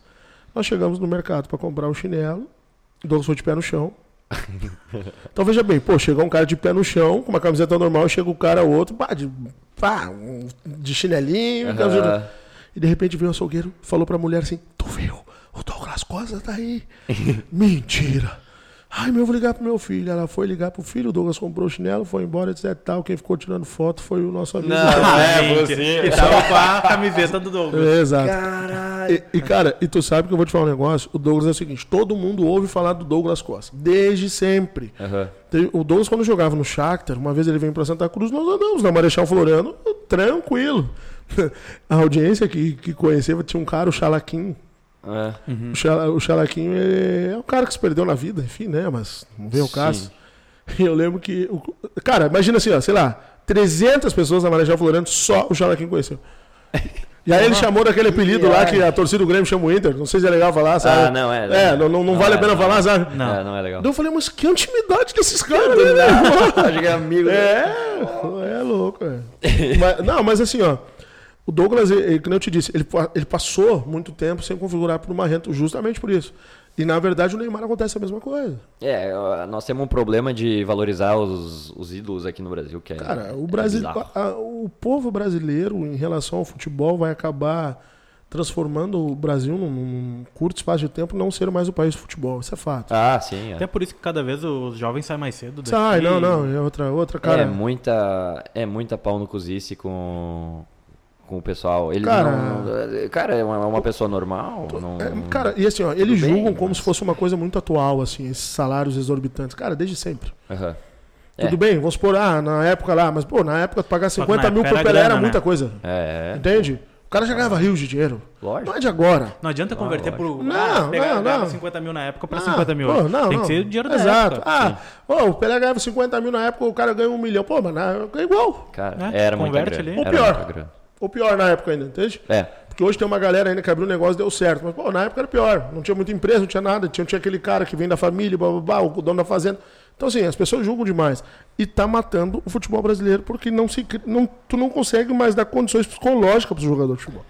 Nós chegamos no mercado pra comprar um chinelo. O Douglas foi de pé no chão. então veja bem, pô, chegou um cara de pé no chão, com uma camiseta normal, chega o cara outro, pá, de, pá, de chinelinho, Aham. e de repente veio o açougueiro falou pra mulher assim: Tu viu? O Douglas Costa tá aí. Mentira. Ai, meu, eu vou ligar pro meu filho. Ela foi ligar pro filho, o Douglas comprou o chinelo, foi embora, etc. Tal. Quem ficou tirando foto foi o nosso amigo. é você. Que tava com a camiseta do Douglas. É, exato. Caralho. E, e, cara, e tu sabe que eu vou te falar um negócio? O Douglas é o seguinte: todo mundo ouve falar do Douglas Costa. Desde sempre. Tem- O Douglas, quando jogava no Shakhtar, uma vez ele veio pra Santa Cruz, nós andamos na Marechal Floriano, tranquilo. A audiência que, que conheceu tinha um cara, o Chalaquim. É. O, Chala, o Chalaquinho é, é um cara que se perdeu na vida, enfim, né? Mas não veio o caso. E eu lembro que. o- cara, imagina assim, ó, sei lá, 300 pessoas na Marechal Floriano, só o Chalaquinho conheceu. E aí ele chamou daquele apelido lá que a torcida do Grêmio chama o Inter. Não sei se é legal falar, sabe? Ah, não, é. É, não, não, não vale é, a pena não. falar, sabe? Não. É, não é legal. Daí eu falei, mas que intimidade desses caras, né? Acho que é amigo. É, é louco, é. Mas- não, mas assim, ó. O Douglas, ele, como eu te disse, ele, ele passou muito tempo sem configurar para o Marrento, justamente por isso. E na verdade o Neymar acontece a mesma coisa. É, nós temos um problema de valorizar os, os ídolos aqui no Brasil, que é. Cara, o, é Brasil, a- o povo brasileiro, em relação ao futebol, vai acabar transformando o Brasil num, num curto espaço de tempo não ser mais o país do futebol. Isso é fato. Ah, sim. É. Até por isso que cada vez os jovens saem mais cedo daqui. Sai, não, não, é outra, outra cara. é muita. É muita pau no cozice com. Com o pessoal. Ele Cara- não. Cara, é uma, é uma pessoa normal. Não, É, cara, e assim, ó, eles bem, julgam como mas- se fosse uma coisa muito atual, assim, esses salários exorbitantes. Cara, desde sempre. Aham. Tudo É. bem, vamos supor, ah, na época lá, mas pô, na época pagar Só que 50 na mil era Pelé era grana, muita né? coisa. É, é. Entende? O cara já ganhava rios de dinheiro. Lógico. Não é de agora. Não adianta converter lógico. por. Não, ah, pegar, não, ganhava não. 50 mil na época pra Ah, 50 mil. pô, não, Tem não. que ser o dinheiro da Exato. época. Ah, ô, o Pelé ganhava 50 mil na época, o cara ganha um milhão. Pô, mas na época é igual. Cara, É, era muita converte grana. ali. Ou Era pior. Ou pior na época ainda, entende? É. Porque hoje tem uma galera ainda que abriu um negócio e deu certo. Mas, pô, na época era pior. Não tinha muita empresa, não tinha nada. Tinha, tinha aquele cara que vem da família, blá, blá, blá, o dono da fazenda. Então, assim, as pessoas julgam demais. E tá matando o futebol brasileiro porque não se, não, tu não consegue mais dar condições psicológicas pro jogador de futebol.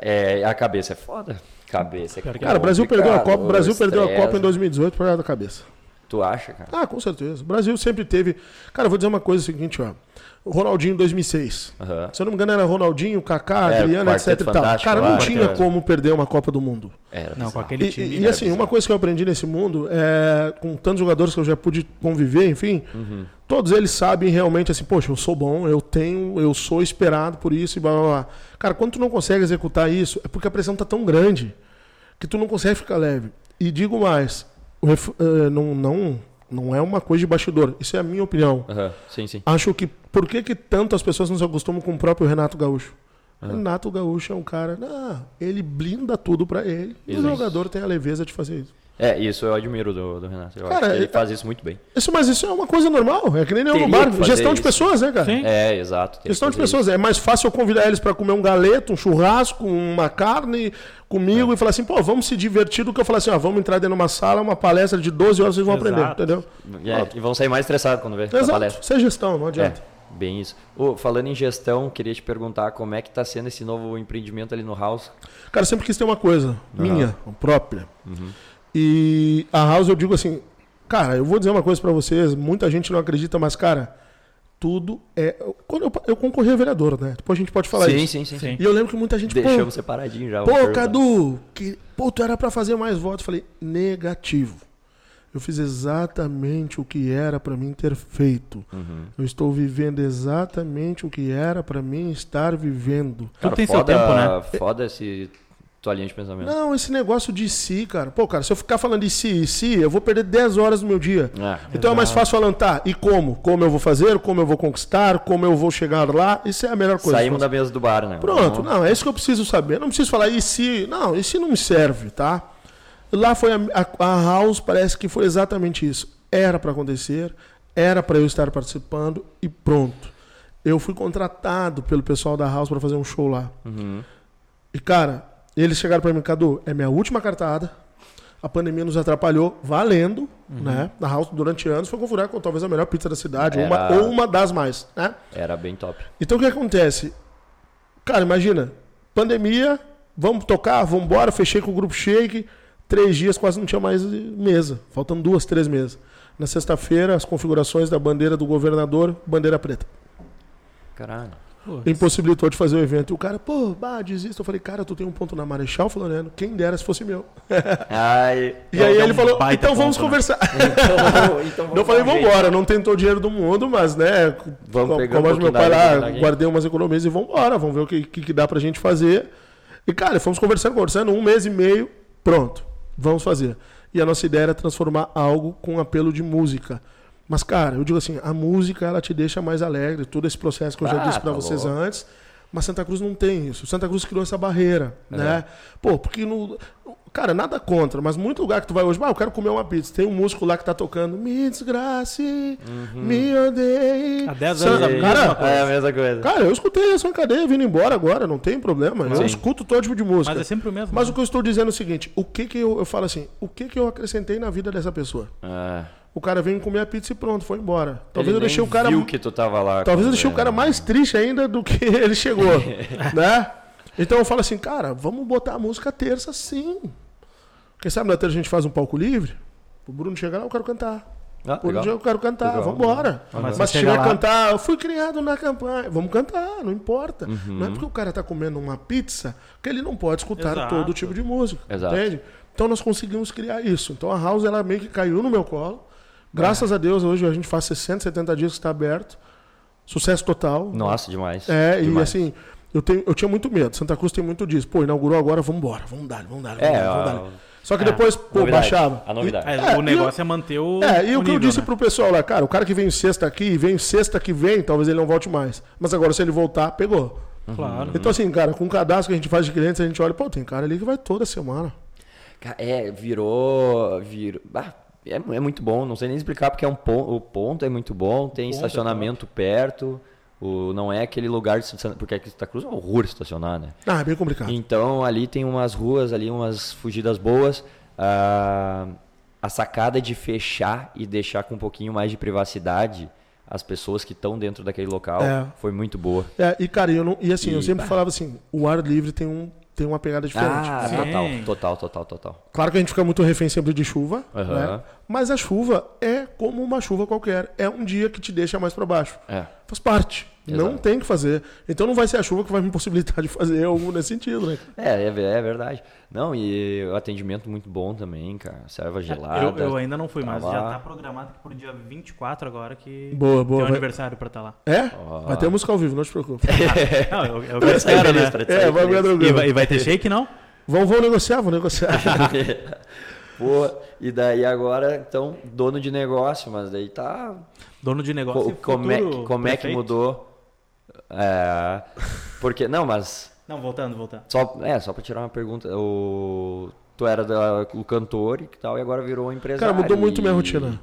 É, a cabeça é foda. Cabeça é Cara, o Brasil perdeu a Copa, Brasil perdeu a. Copa em 2018 por causa da cabeça. Tu acha, cara? Ah, com certeza. O Brasil sempre teve. Cara, eu vou dizer uma coisa seguinte, ó. O Ronaldinho em 2006. Aham. Se eu não me engano, era Ronaldinho, Kaká, É, Adriano, etc e tal. Cara, não tinha como perder uma Copa do Mundo. Era Não, com bizarro. aquele E, time. e, né? assim, uma coisa que eu aprendi nesse mundo é, com tantos jogadores que eu já pude conviver, enfim, Uhum. todos eles sabem realmente assim, poxa, eu sou bom, eu tenho, eu sou esperado por isso e blá blá blá. Cara, quando tu não consegue executar isso, é porque a pressão tá tão grande que tu não consegue ficar leve. E digo mais, não, não, não é uma coisa de bastidor, isso é a minha opinião. Aham, Sim, sim. Acho que por que, que tanto as pessoas não se acostumam com o próprio Renato Gaúcho? Renato Gaúcho é um cara, não, ele blinda tudo pra ele. E o jogador tem a leveza de fazer isso. É, isso eu admiro do, do Renato. Eu Cara, acho que ele é- faz isso muito bem. Isso, mas isso é uma coisa normal. É que nem Teria bar. Gestão de isso. pessoas, né, cara? Sim. É, exato. Gestão de pessoas. É mais fácil eu convidar eles pra comer um galeto, um churrasco, uma carne comigo É. e falar assim, pô, vamos se divertir do que eu falar assim, ó, vamos entrar dentro de uma sala, uma palestra de 12 horas, vocês vão Exato. aprender, entendeu? isso. É, e vão sair mais estressados quando vê a Exato. palestra. Isso é gestão, não É, adianta. bem isso. Ô, falando em gestão, queria te perguntar como é que tá sendo esse novo empreendimento ali no House. Cara, sempre quis ter uma coisa minha, própria. E a House eu digo assim, cara, eu vou dizer uma coisa pra vocês, muita gente não acredita, mas cara, tudo é. Quando eu, eu concorri a vereador, né? Depois a gente pode falar sim, isso. sim, sim, Sim. E eu lembro que muita gente. pô, Deixamos separadinho já. Pô. Cadu, que, pô, tu era pra fazer mais votos. Eu falei, negativo. Eu fiz exatamente o que era pra mim ter feito. Uhum. Eu estou vivendo exatamente o que era pra mim estar vivendo. Tudo tem seu foda, tempo, né? Foda esse tua linha de pensamento. Não, esse negócio de si, cara. Pô, cara, se eu ficar falando de si e si, eu vou perder 10 horas do meu dia. Ah, Então é mais fácil falar, tá, e como? Como eu vou fazer? Como eu vou conquistar? Como eu vou chegar lá? Isso é a melhor coisa. saímos da mesa do bar, né? Pronto, Vamos- não, é isso que eu preciso saber. Eu não preciso falar, e se. Não, e se não me serve, tá? Lá foi a, a- a House, parece que foi exatamente isso. Era para acontecer, era para eu estar participando e pronto. Eu fui contratado pelo pessoal da House para fazer um show lá. Uhum. E cara, eles chegaram para mim, Cadu, é minha última cartada. A pandemia nos atrapalhou, valendo, né? A House durante anos foi com talvez a melhor pizza da cidade, ou uma, Era- ou uma das mais, né? Era bem top. Então o que acontece? Cara, imagina, pandemia, vamos tocar, vamos embora, fechei com o grupo Shake, três dias quase não tinha mais mesa, faltando duas, três mesas. Na sexta-feira, as configurações da bandeira do governador, bandeira preta. Caralho. Pô, Impossibilitou de fazer o evento. E o cara, pô, bah, desista. Eu falei, cara, tu tem um ponto na Marechal Floriano, quem dera se fosse meu. Ai. E aí É um ele falou, então vamos ponto, né? conversar. então, então Eu falei, um vamos embora, não tentou o dinheiro do mundo, mas, né, Vamos co- pegar um como diz meu pai lá, daqui. guardei umas economias e vamos embora, vamos ver o que, que, que dá pra gente fazer. E, cara, fomos conversando, conversando, um mês e meio, pronto, vamos fazer. E a nossa ideia era transformar algo com apelo de música. Mas, cara, eu digo assim, a música, ela te deixa mais alegre, todo esse processo que eu já Ah, disse pra tá vocês louco. antes. Mas Santa Cruz não tem isso. Santa Cruz criou essa barreira, né? Pô, porque no. Cara, nada contra, mas muito lugar que tu vai hoje, ah, eu quero comer uma pizza. Tem um músico lá que tá tocando Me desgrace, me odeie. Há 10 Sa- anos a E- mesma cara, coisa. É a mesma coisa. cara, eu escutei essa cadeia vindo embora agora, não tem problema. Eu Sim. escuto todo tipo de música. Mas Mas, é sempre o mesmo. o né? que eu estou dizendo é o seguinte: o que que eu, eu falo assim, o que que eu acrescentei na vida dessa pessoa? Ah, O cara veio comer a pizza e pronto, foi embora. Talvez ele eu deixei nem o cara. viu que tu tava lá. Talvez eu deixei o cara mais triste ainda do que ele chegou, né? Então eu falo assim, cara, vamos botar a música terça sim. Quem sabe na terça a gente faz um palco livre? O Bruno chegar lá, eu quero cantar. Ah, Por um dia eu quero cantar, Legal, vamos embora. Mas se chega tiver lá- cantar, eu fui criado na campanha. Vamos cantar, não importa. Uhum. Não é porque o cara tá comendo uma pizza que ele não pode escutar Exato. todo tipo de música. Exato. Entende? Então nós conseguimos criar isso. Então a House ela meio que caiu no meu colo. Graças a Deus, hoje a gente faz 60, 70 dias que está aberto. Sucesso total. Nossa, demais. É, e Demais. assim, eu, tenho, eu tinha muito medo. Santa Cruz tem muito disso. Pô, inaugurou agora, vamos embora, vamos dar, vamos dar, vamos É, dar, vamos dar. Só que É, depois, pô, novidade, baixava. a novidade. É, É, o e negócio é manter o. É, e o, que eu nível, disse né? pro pessoal lá, cara, o cara que vem sexta aqui, vem sexta que vem, talvez ele não volte mais. Mas agora, se ele voltar, pegou. Claro. Então, assim, cara, com o cadastro que a gente faz de clientes, a gente olha, pô, tem cara ali que vai toda semana. É, virou. virou ah, é, é muito bom, não sei nem explicar porque é um ponto, o ponto é muito bom, tem é estacionamento perto. O, não é aquele lugar de porque aqui em Santa Cruz é um horror estacionar, né? Ah, é bem complicado. Então ali tem umas ruas ali, umas fugidas boas. Ah, a sacada de fechar e deixar com um pouquinho mais de privacidade as pessoas que estão dentro daquele local É. foi muito boa. É, e cara, eu não, e assim, eu E, sempre bah. falava assim, o ar livre tem um, tem uma pegada diferente. Ah, Sim. total, total, total, total. Claro que a gente fica muito refém sempre de chuva, Aham. né? mas a chuva é como uma chuva qualquer. É um dia que te deixa mais para baixo. É. Faz parte. Não Exato. tem que fazer. Então não vai ser a chuva que vai me possibilitar de fazer algo nesse sentido, né? É, é, é verdade. Não, e o atendimento muito bom também, cara. Serva gelada. Eu, eu ainda não fui, tá mas lá. já tá programado que por dia 24 agora que Boa, tem boa. um vai- aniversário pra estar lá. É? Ó. Vai ter música ao vivo, não te preocupe. Não, eu, eu espero, né? Pra te É, sair vai E vai, e vai ter shake, não? Vamos, vamos negociar, vamos negociar. Pô, e daí agora, então, dono de negócio, mas daí tá. Dono de negócio Co- e como, é, como é que mudou? É. Porque. Não, mas. Não, voltando, voltando. Só, é, só pra tirar uma pergunta. O, tu era da- o cantor e tal, e agora virou empresário. Cara, mudou muito minha e- rotina.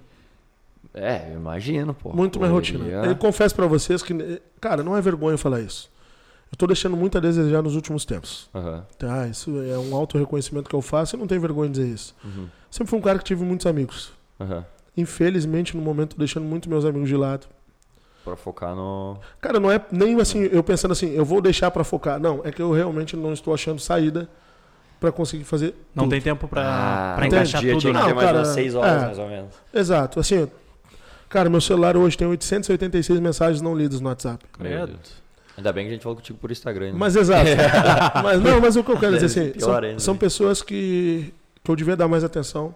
É, eu imagino, pô. Muito minha rotina. Eu confesso pra vocês que, cara, não é vergonha falar isso. Eu tô deixando muito a desejar nos últimos tempos. Aham. Tá, isso é um auto reconhecimento que eu faço e não tenho vergonha de dizer isso. Uhum. Sempre fui um cara que tive muitos amigos. Aham. Infelizmente, no momento, tô deixando muito meus amigos de lado. Pra focar no. Cara, não é nem assim, eu pensando assim, eu vou deixar pra focar. Não, é que eu realmente não estou achando saída pra conseguir fazer. Não tudo. tem tempo pra, Ah, pra encaixar dia tudo, tinha né? Não, mais cara, umas 6 horas, é. mais ou menos. Exato. Assim, cara, meu celular hoje tem 886 mensagens não lidas no WhatsApp. Meu Credo. Deus. Ainda bem que a gente falou contigo por Instagram. né? Mas exato. mas não, mas o que eu quero dizer assim, são, são pessoas que, que eu devia dar mais atenção.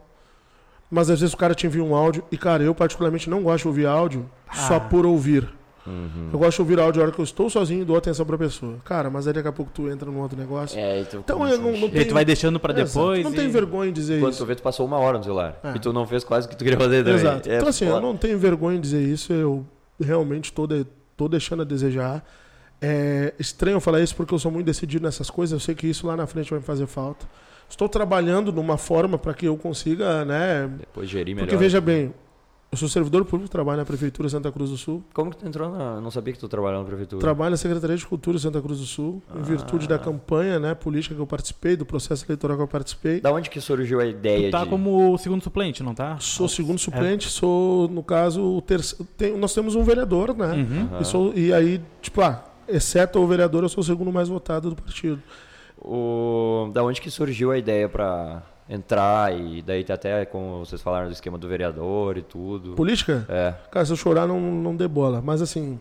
Mas às vezes o cara te envia um áudio e, cara, eu particularmente não gosto de ouvir áudio só Ah. por ouvir. Uhum. Eu gosto de ouvir áudio na hora que eu estou sozinho e dou atenção pra pessoa. Cara, mas aí daqui a pouco tu entra num outro negócio. É, então, Então, eu não- a não. E aí tu vai deixando pra Exato. depois. Não e- tem vergonha em dizer Quando isso. tu vê, tu passou uma hora no celular. É. E tu não fez quase o que tu queria fazer também. Exato. É então, assim, eu foda. não tenho vergonha em dizer isso. Eu realmente tô, de- tô deixando a desejar. É estranho eu falar isso porque eu sou muito decidido nessas coisas. Eu sei que isso lá na frente vai me fazer falta. Estou trabalhando numa forma para que eu consiga, né? Depois gerir melhor. Porque veja bem, eu sou servidor público, trabalho na Prefeitura de Santa Cruz do Sul. Como que tu entrou na... Não sabia que tu trabalhava na prefeitura. Trabalho na Secretaria de Cultura de Santa Cruz do Sul, em virtude da Ah. campanha né, política que eu participei, do processo eleitoral que eu participei. Da onde que surgiu a ideia Tu tá de... como o segundo suplente, não tá? Sou segundo suplente, sou, no caso, o terceiro. tem- nós temos um vereador, né? Uhum. E, sou- e aí, tipo, ah, exceto o vereador, eu sou o segundo mais votado do partido. O... Da onde que surgiu a ideia pra entrar e daí até, como vocês falaram, do esquema do vereador e tudo. Política? É. Cara, se eu chorar, não, não dê bola. Mas assim.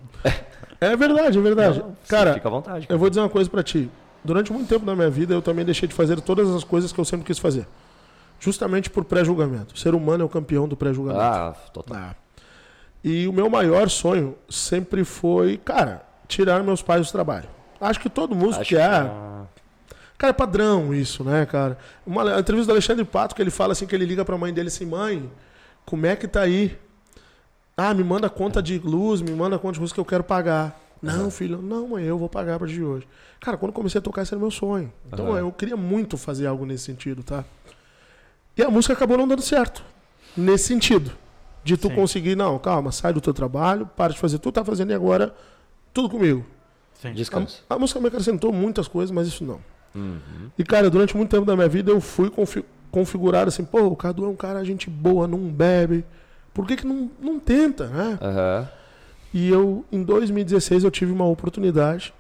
é verdade, é verdade. Não, Cara, Fica à vontade. eu vou dizer uma coisa pra ti. Durante muito tempo da minha vida, eu também deixei de fazer todas as coisas que eu sempre quis fazer. Justamente por pré-julgamento. O ser humano é o campeão do pré-julgamento. Ah, total. Ah. E o meu maior sonho sempre foi, cara, tirar meus pais do trabalho. Acho que todo músico Acho quer. tá- Cara, é padrão isso, né, cara? Uma a entrevista do Alexandre Pato, que ele fala assim, que ele liga pra mãe dele assim, mãe, como é que tá aí? Ah, me manda conta de luz, me manda conta de luz que eu quero pagar. Não, filho, não, mãe, eu vou pagar a partir de hoje. Cara, quando comecei a tocar, esse era meu sonho. Então Aham. eu queria muito fazer algo nesse sentido, tá? E a música acabou não dando certo. Nesse sentido. De tu Sim. conseguir, não, calma, sai do teu trabalho, para de fazer tudo, tá fazendo e agora tudo comigo. Sim. Descanso. A, a música me acrescentou muitas coisas, mas isso não. Uhum. E, cara, durante muito tempo da minha vida eu fui confi configurado assim, pô, o Cadu é um cara gente boa, não bebe. Por que, que não, não tenta, né? Aham. E eu, em 2016, eu tive uma oportunidade.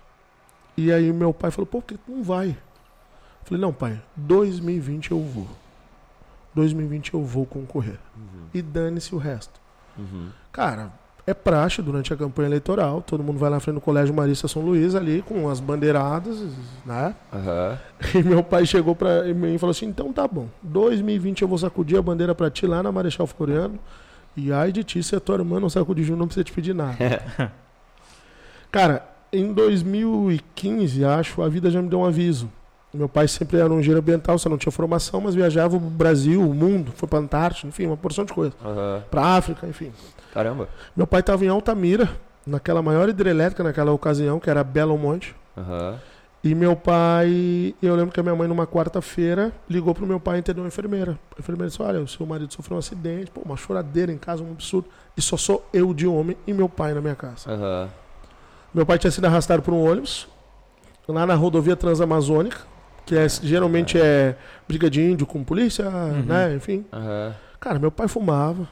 E aí meu pai falou, pô, por que tu não vai? Eu falei, não, pai, 2020 eu vou. 2020 eu vou concorrer. Uhum. E dane-se o resto. Uhum. Cara, é praxe durante a campanha eleitoral. Todo mundo vai lá na frente do Colégio Marista São Luís ali com as bandeiradas, né? Aham. E meu pai chegou pra mim e falou assim: então tá bom, 2020 eu vou sacudir a bandeira pra ti lá na Marechal Floriano. E ai de ti, se a tua irmã não sacudir junto, não precisa te pedir nada. Cara, em 2015, acho, a vida já me deu um aviso. Meu pai sempre era um engenheiro ambiental, só não tinha formação, mas viajava o Brasil, o mundo, foi pra Antártida, enfim, uma porção de coisa. Aham. Pra África, enfim. Caramba. Meu pai estava em Altamira, naquela maior hidrelétrica naquela ocasião, que era Belo Monte. Aham. E meu pai, eu lembro que a minha mãe numa quarta-feira ligou pro meu pai e entendeu uma enfermeira. A enfermeira disse: Olha, o seu marido sofreu um acidente, pô, uma choradeira em casa, um absurdo. E só sou eu de homem e meu pai na minha casa. Aham. Meu pai tinha sido arrastado por um ônibus lá na rodovia Transamazônica, que é, geralmente é briga de índio com polícia, né? Enfim. Cara, meu pai fumava.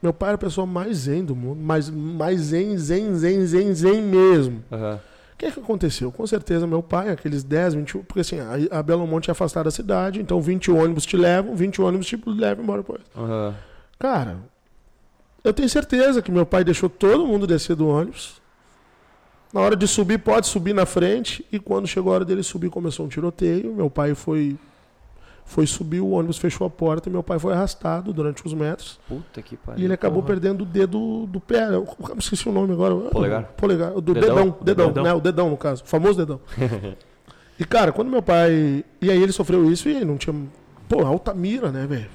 Meu pai era a pessoa mais zen do mundo, mais, mais zen, zen, zen, zen, zen mesmo. Aham. que que aconteceu? Com certeza meu pai, aqueles 10, 20, porque assim, a, a Belo Monte é afastada da cidade, então 20 ônibus te levam, 20 ônibus te levam embora depois. Aham. Cara, eu tenho certeza que meu pai deixou todo mundo descer do ônibus. Na hora de subir, pode subir na frente. E quando chegou a hora dele subir, começou um tiroteio. Meu pai foi foi subir, o ônibus fechou a porta e meu pai foi arrastado durante os metros. Puta que pariu. E ele acabou porra. perdendo o dedo do pé. Eu esqueci o nome agora. Polegar? Polegar. Do Dedão? dedão, dedão, Dedão. né? O dedão, no caso. O famoso dedão. e, cara, quando meu pai. E aí ele sofreu isso e não tinha. Pô, Altamira, né, velho?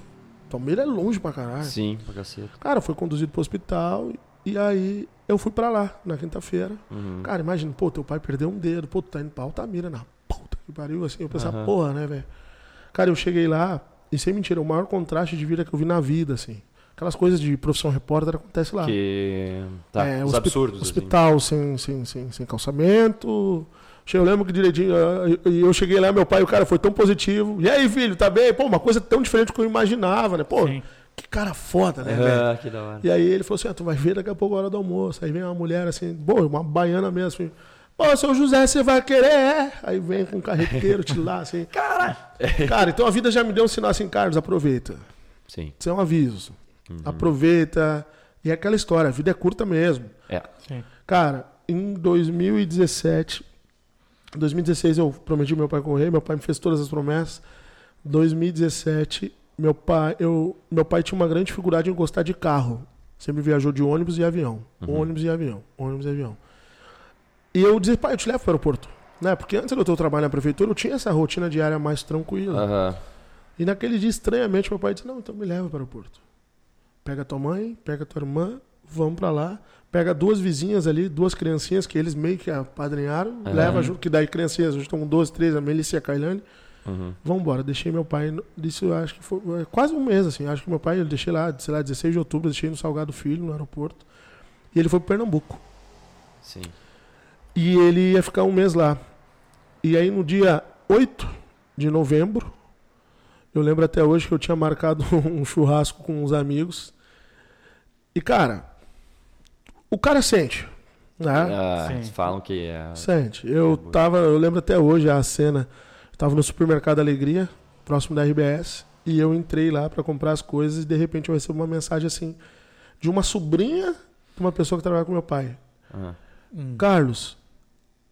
Altamira é longe pra caralho. Sim, pra cacete. Cara, foi conduzido pro hospital e aí eu fui pra lá na quinta-feira. Uhum. Cara, imagina, pô, teu pai perdeu um dedo, pô, tu tá indo pra Altamira na puta que pariu, assim. Eu pensava, Aham. porra, né, velho? Cara, eu cheguei lá e sem mentira, o maior contraste de vida que eu vi na vida, assim. Aquelas coisas de profissão repórter acontece lá. Que. Tá, É, os hospi- absurdos. assim. Hospital sem, sem, sem, sem calçamento. Eu lembro que direitinho, eu, eu cheguei lá, meu pai, o cara foi tão positivo. E aí, filho, tá bem? Pô, uma coisa tão diferente do que eu imaginava, né? Pô, Sim. que cara foda, né, Aham, velho? que da hora. E aí ele falou assim: ah, tu vai ver daqui a pouco a hora do almoço. Aí vem uma mulher assim, boa, uma baiana mesmo, assim. Pô, seu José, você vai querer? É. Aí vem com um carreteiro te lá, assim. Caralho! Cara, então a vida já me deu um sinal assim, Carlos, aproveita. Sim. Isso é um aviso. Uhum. Aproveita. E é aquela história, a vida é curta mesmo. É. Sim. Cara, em 2017, em 2016 eu prometi meu pai correr, meu pai me fez todas as promessas. 2017, meu pai, eu, meu pai tinha uma grande dificuldade em gostar de carro. Sempre viajou de ônibus e avião. Uhum. Ônibus e avião. Ônibus e avião. E eu disse, pai, eu te levo para o aeroporto. Né? Porque antes do teu trabalho na prefeitura, eu tinha essa rotina diária mais tranquila. Aham. E naquele dia, estranhamente, meu pai disse: Não, então me leva para o aeroporto. Pega tua mãe, pega tua irmã, vamos para lá. Pega duas vizinhas ali, duas criancinhas que eles meio que apadrinharam. Aham. Leva junto, que daí criancinhas, hoje estão com 12, 13, a Melissa e a Kailane. Uhum. Vambora, deixei meu pai. eu acho que foi quase um mês, assim. Acho que meu pai, eu deixei lá, sei lá, 16 de outubro, deixei no Salgado Filho, no aeroporto. E ele foi para Pernambuco. Sim. E ele ia ficar um mês lá. E aí no dia 8 de novembro, eu lembro até hoje que eu tinha marcado um churrasco com uns amigos. E cara, o cara sente, né? Ah, falam que é. Sente. Eu tava, eu lembro até hoje a cena. Eu tava no supermercado Alegria, próximo da RBS, e eu entrei lá para comprar as coisas e de repente eu recebo uma mensagem assim de uma sobrinha de uma pessoa que trabalha com meu pai. Aham. Hum. Carlos,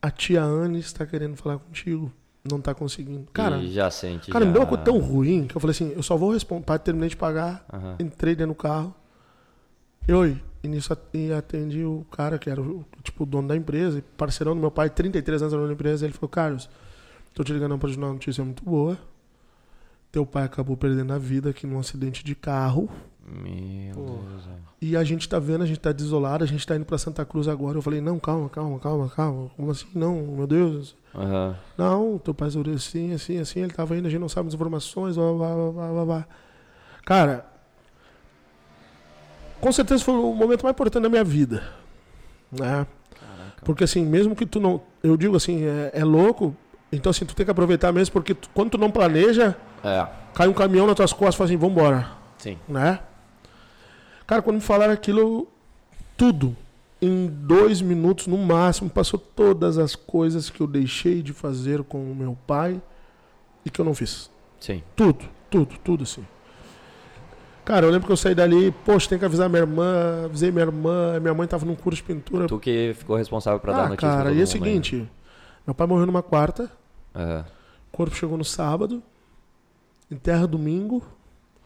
a tia Anne está querendo falar contigo. Não tá conseguindo. Cara, E já sente. cara, já... me deu uma coisa tão ruim que eu falei assim, eu só vou responder. Pai, terminei de pagar, Aham. entrei dentro do carro. E, Oi, e nisso at- atendi o cara que era o tipo o dono da empresa, parceirão do meu pai, 33 anos era dono da empresa. Ele falou, Carlos, tô te ligando pra te dar uma notícia muito boa. Teu pai acabou perdendo a vida aqui num acidente de carro. Meu Pô. Deus. E a gente tá vendo, a gente tá desolado, a gente tá indo pra Santa Cruz agora. Eu falei, não, calma, calma, calma, calma. Como assim? Não, meu Deus. Aham. Não, teu pai assim, assim, assim, ele tava indo, a gente não sabe as informações, blá, blá, blá, blá, blá. Cara, com certeza foi o momento mais importante da minha vida, né? Caraca. Porque assim, mesmo que tu não, eu digo assim, é, é louco, então assim, tu tem que aproveitar mesmo, porque tu- quando tu não planeja, É. cai um caminhão nas tuas costas e fala assim, vambora, Sim. né? Cara, quando me falaram aquilo, tudo, em dois minutos no máximo, passou todas as coisas que eu deixei de fazer com o meu pai e que eu não fiz. Sim. Tudo, tudo, tudo assim. Cara, eu lembro que eu saí dali, poxa, tem que avisar minha irmã, avisei minha irmã, minha mãe tava num curso de pintura. Tu que ficou responsável pra dar ah, notícia pra cara, todo e é o né? seguinte, meu pai morreu numa quarta, o corpo chegou no sábado, enterra domingo,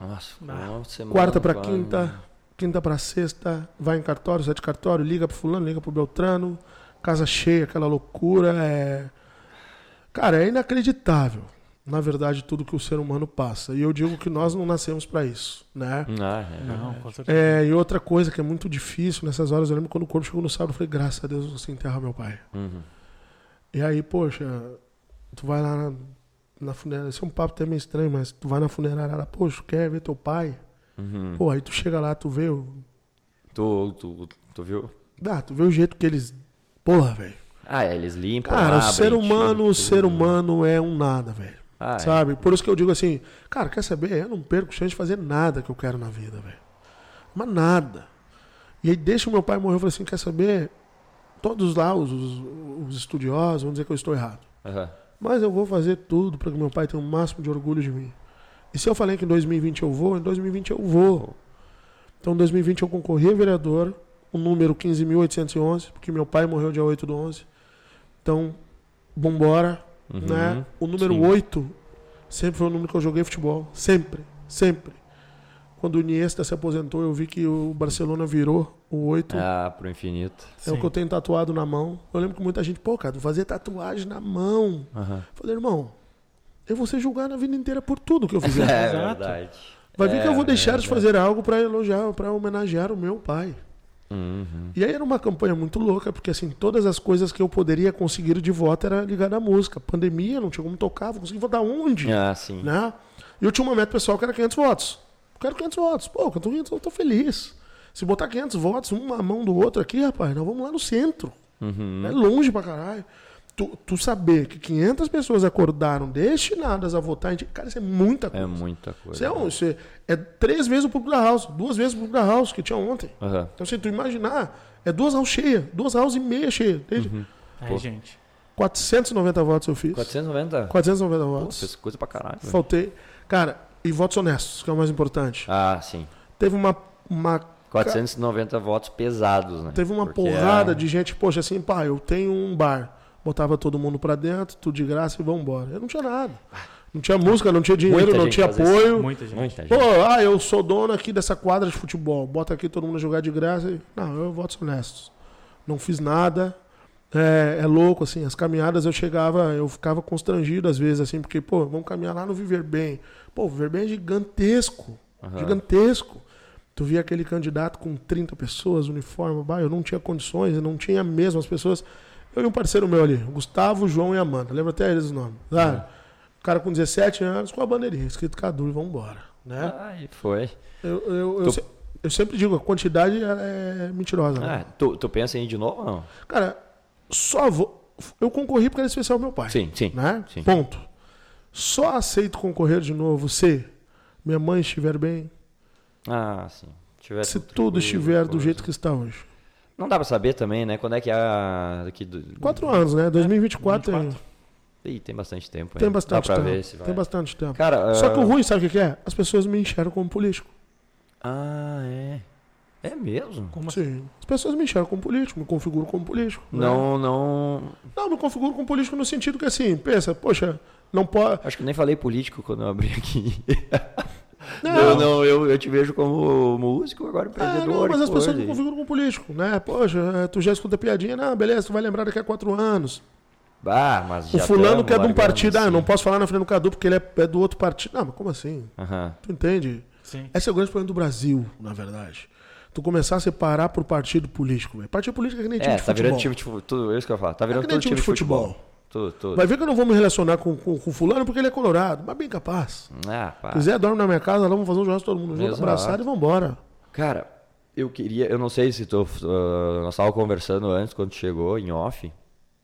Nossa, Ah. semana Quarta pra quase. quinta. Quinta pra sexta, vai em cartório, sai de cartório, liga pro fulano, liga pro Beltrano, casa cheia, aquela loucura, é... Cara, é inacreditável, na verdade, tudo que o ser humano passa. E eu digo que nós não nascemos pra isso, né? Ah, é. Não, com certeza. É, e outra coisa que é muito difícil nessas horas, eu lembro quando o corpo chegou no sábado, eu falei, graças a Deus você enterra meu pai. Uhum. E aí, poxa, tu vai lá na, na funerária, esse é um papo até meio estranho, mas tu vai na funerária, poxa, quer ver teu pai? Uhum. Pô, aí tu chega lá, tu vê o... Tu, tu, tu viu? Ah, tu vê o jeito que eles... Porra, velho. Ah, é, eles limpam. Cara, o abrem, ser humano, o ser humano é um nada, velho. Ah, é. Sabe? Por isso que eu digo assim, cara, quer saber? Eu não perco chance de fazer nada que eu quero na vida, velho. Mas nada. E aí deixa o meu pai morrer, eu falei assim, quer saber? todos lá, os, os, os estudiosos, vão dizer que eu estou errado. Aham. Mas eu vou fazer tudo para que meu pai tenha o máximo de orgulho de mim. E se eu falei que em 2020 eu vou, em 2020 eu vou. Então em 2020 eu concorri a vereador, o número 15.811, porque meu pai morreu dia 8 do 11. Então, vambora. Uhum. Né? O número Sim. 8 sempre foi o número que eu joguei futebol. Sempre, sempre. Quando o Iniesta se aposentou, eu vi que o Barcelona virou o 8. Ah, pro infinito. É o que eu tenho tatuado na mão. Eu lembro que muita gente, pô, cara, fazer tatuagem na mão. Aham. Eu Falei, irmão, eu vou ser julgado a vida inteira por tudo que eu fizer. É Exato. verdade. Vai ver É, que eu vou deixar é de fazer algo pra elogiar, pra homenagear o meu pai. Uhum. E aí era uma campanha muito louca, porque assim, todas as coisas que eu poderia conseguir de voto era ligada à música. Pandemia, não tinha como tocar, vou conseguir votar onde? Ah, sim. Né? E eu tinha uma meta pessoal que era 500 votos. Eu quero 500 votos. Pô, eu tô 500, eu tô feliz. Se botar 500 votos, uma mão do outro aqui, rapaz, nós vamos lá no centro. Uhum. É longe pra caralho. Tu, tu saber que 500 pessoas acordaram destinadas a votar, em ti- cara, isso é muita coisa. É muita coisa. Isso é, um- isso é, é três vezes o público da House, duas vezes o público da House que tinha ontem. Aham. Então, se tu imaginar, é duas House cheias, duas House e meia cheias. Uhum. Aí, gente. 490 votos eu fiz. 490? 490 Pô, votos. fez coisa pra caralho. velho. Faltei. Cara, e votos honestos, que é o mais importante. Ah, sim. Teve uma, uma 490 votos pesados, né? Teve uma Porque porrada é- de gente, poxa, assim, pá, eu tenho um bar. Botava todo mundo pra dentro, tudo de graça e vambora. Eu não tinha nada. Não tinha música, não tinha dinheiro, Muita não tinha isso. apoio. Muita gente. Muita gente. Pô, ah, eu sou dono aqui dessa quadra de futebol. Bota aqui todo mundo a jogar de graça. e- Não, eu votos honestos. Não fiz nada. É, é louco, assim, as caminhadas eu chegava, eu ficava constrangido às vezes, assim, porque, pô, vamos caminhar lá no Viver Bem. Pô, o Viver Bem é gigantesco. Aham. Gigantesco. Tu via aquele candidato com 30 pessoas, uniforme, bah, eu não tinha condições, eu não tinha mesmo as pessoas. Eu e um parceiro meu ali, Gustavo, João e a Amanda. Lembra até eles os nomes. Sabe? O cara com 17 anos com a bandeirinha, escrito Cadu e vambora. Né? Ai, foi. Eu, eu, eu, Tu- se- eu sempre digo, a quantidade ela é mentirosa. né? Ah, tu, tu pensa em ir de novo ou não? Cara, só vou. Eu concorri porque era especial meu pai. Sim, sim. Né? Sim. Ponto. Só aceito concorrer de novo se minha mãe estiver bem, Ah, sim. Tiver se tudo estiver do jeito que está hoje. Não dá pra saber também, né? Quando é que é a... Daqui do... Quatro anos, né? 2024 tem, 24. Ih, tem bastante tempo. tem bastante Dá pra tempo. ver se vai. Tem bastante tempo. Cara, Só ah, que o ruim, sabe o que que é? As pessoas me enxergam como político. Ah, é. É mesmo? Como assim? Sim. As pessoas me enxergam como político, me configuram como político. né? Não, não... Não, me configuro como político no sentido que assim, pensa, poxa, não pode. Acho que nem falei político quando eu abri aqui. Não, Não, não, eu, eu te vejo como músico, agora Ah, empreendedor. não, mas as pessoas me configuram como político, né? Poxa, é, tu já escuta piadinha, não, beleza, tu vai lembrar daqui a quatro anos. Ah, mas O fulano que é de um partido, ah, eu assim. não posso falar na frente do Cadu porque ele é, é do outro partido. Não, mas como assim? Aham. Tu entende? Sim. Esse é o grande problema do Brasil, na verdade. Tu começar a separar por partido político, velho. Partido político é que nem time É, de tá futebol. virando time de futebol. Tudo é isso que eu ia falar. Tá é virando que nem todo time de futebol. Tudo, tudo. Vai ver que eu não vou me relacionar com, com, com fulano porque ele é colorado. Mas bem capaz. Ah, pá. Se quiser, dorme na minha casa, lá vamos fazer um churrasco todo mundo junto, abraçado e vambora. Cara, eu queria. Eu não sei se tu. ah, nós estávamos conversando antes, quando tu chegou, em off.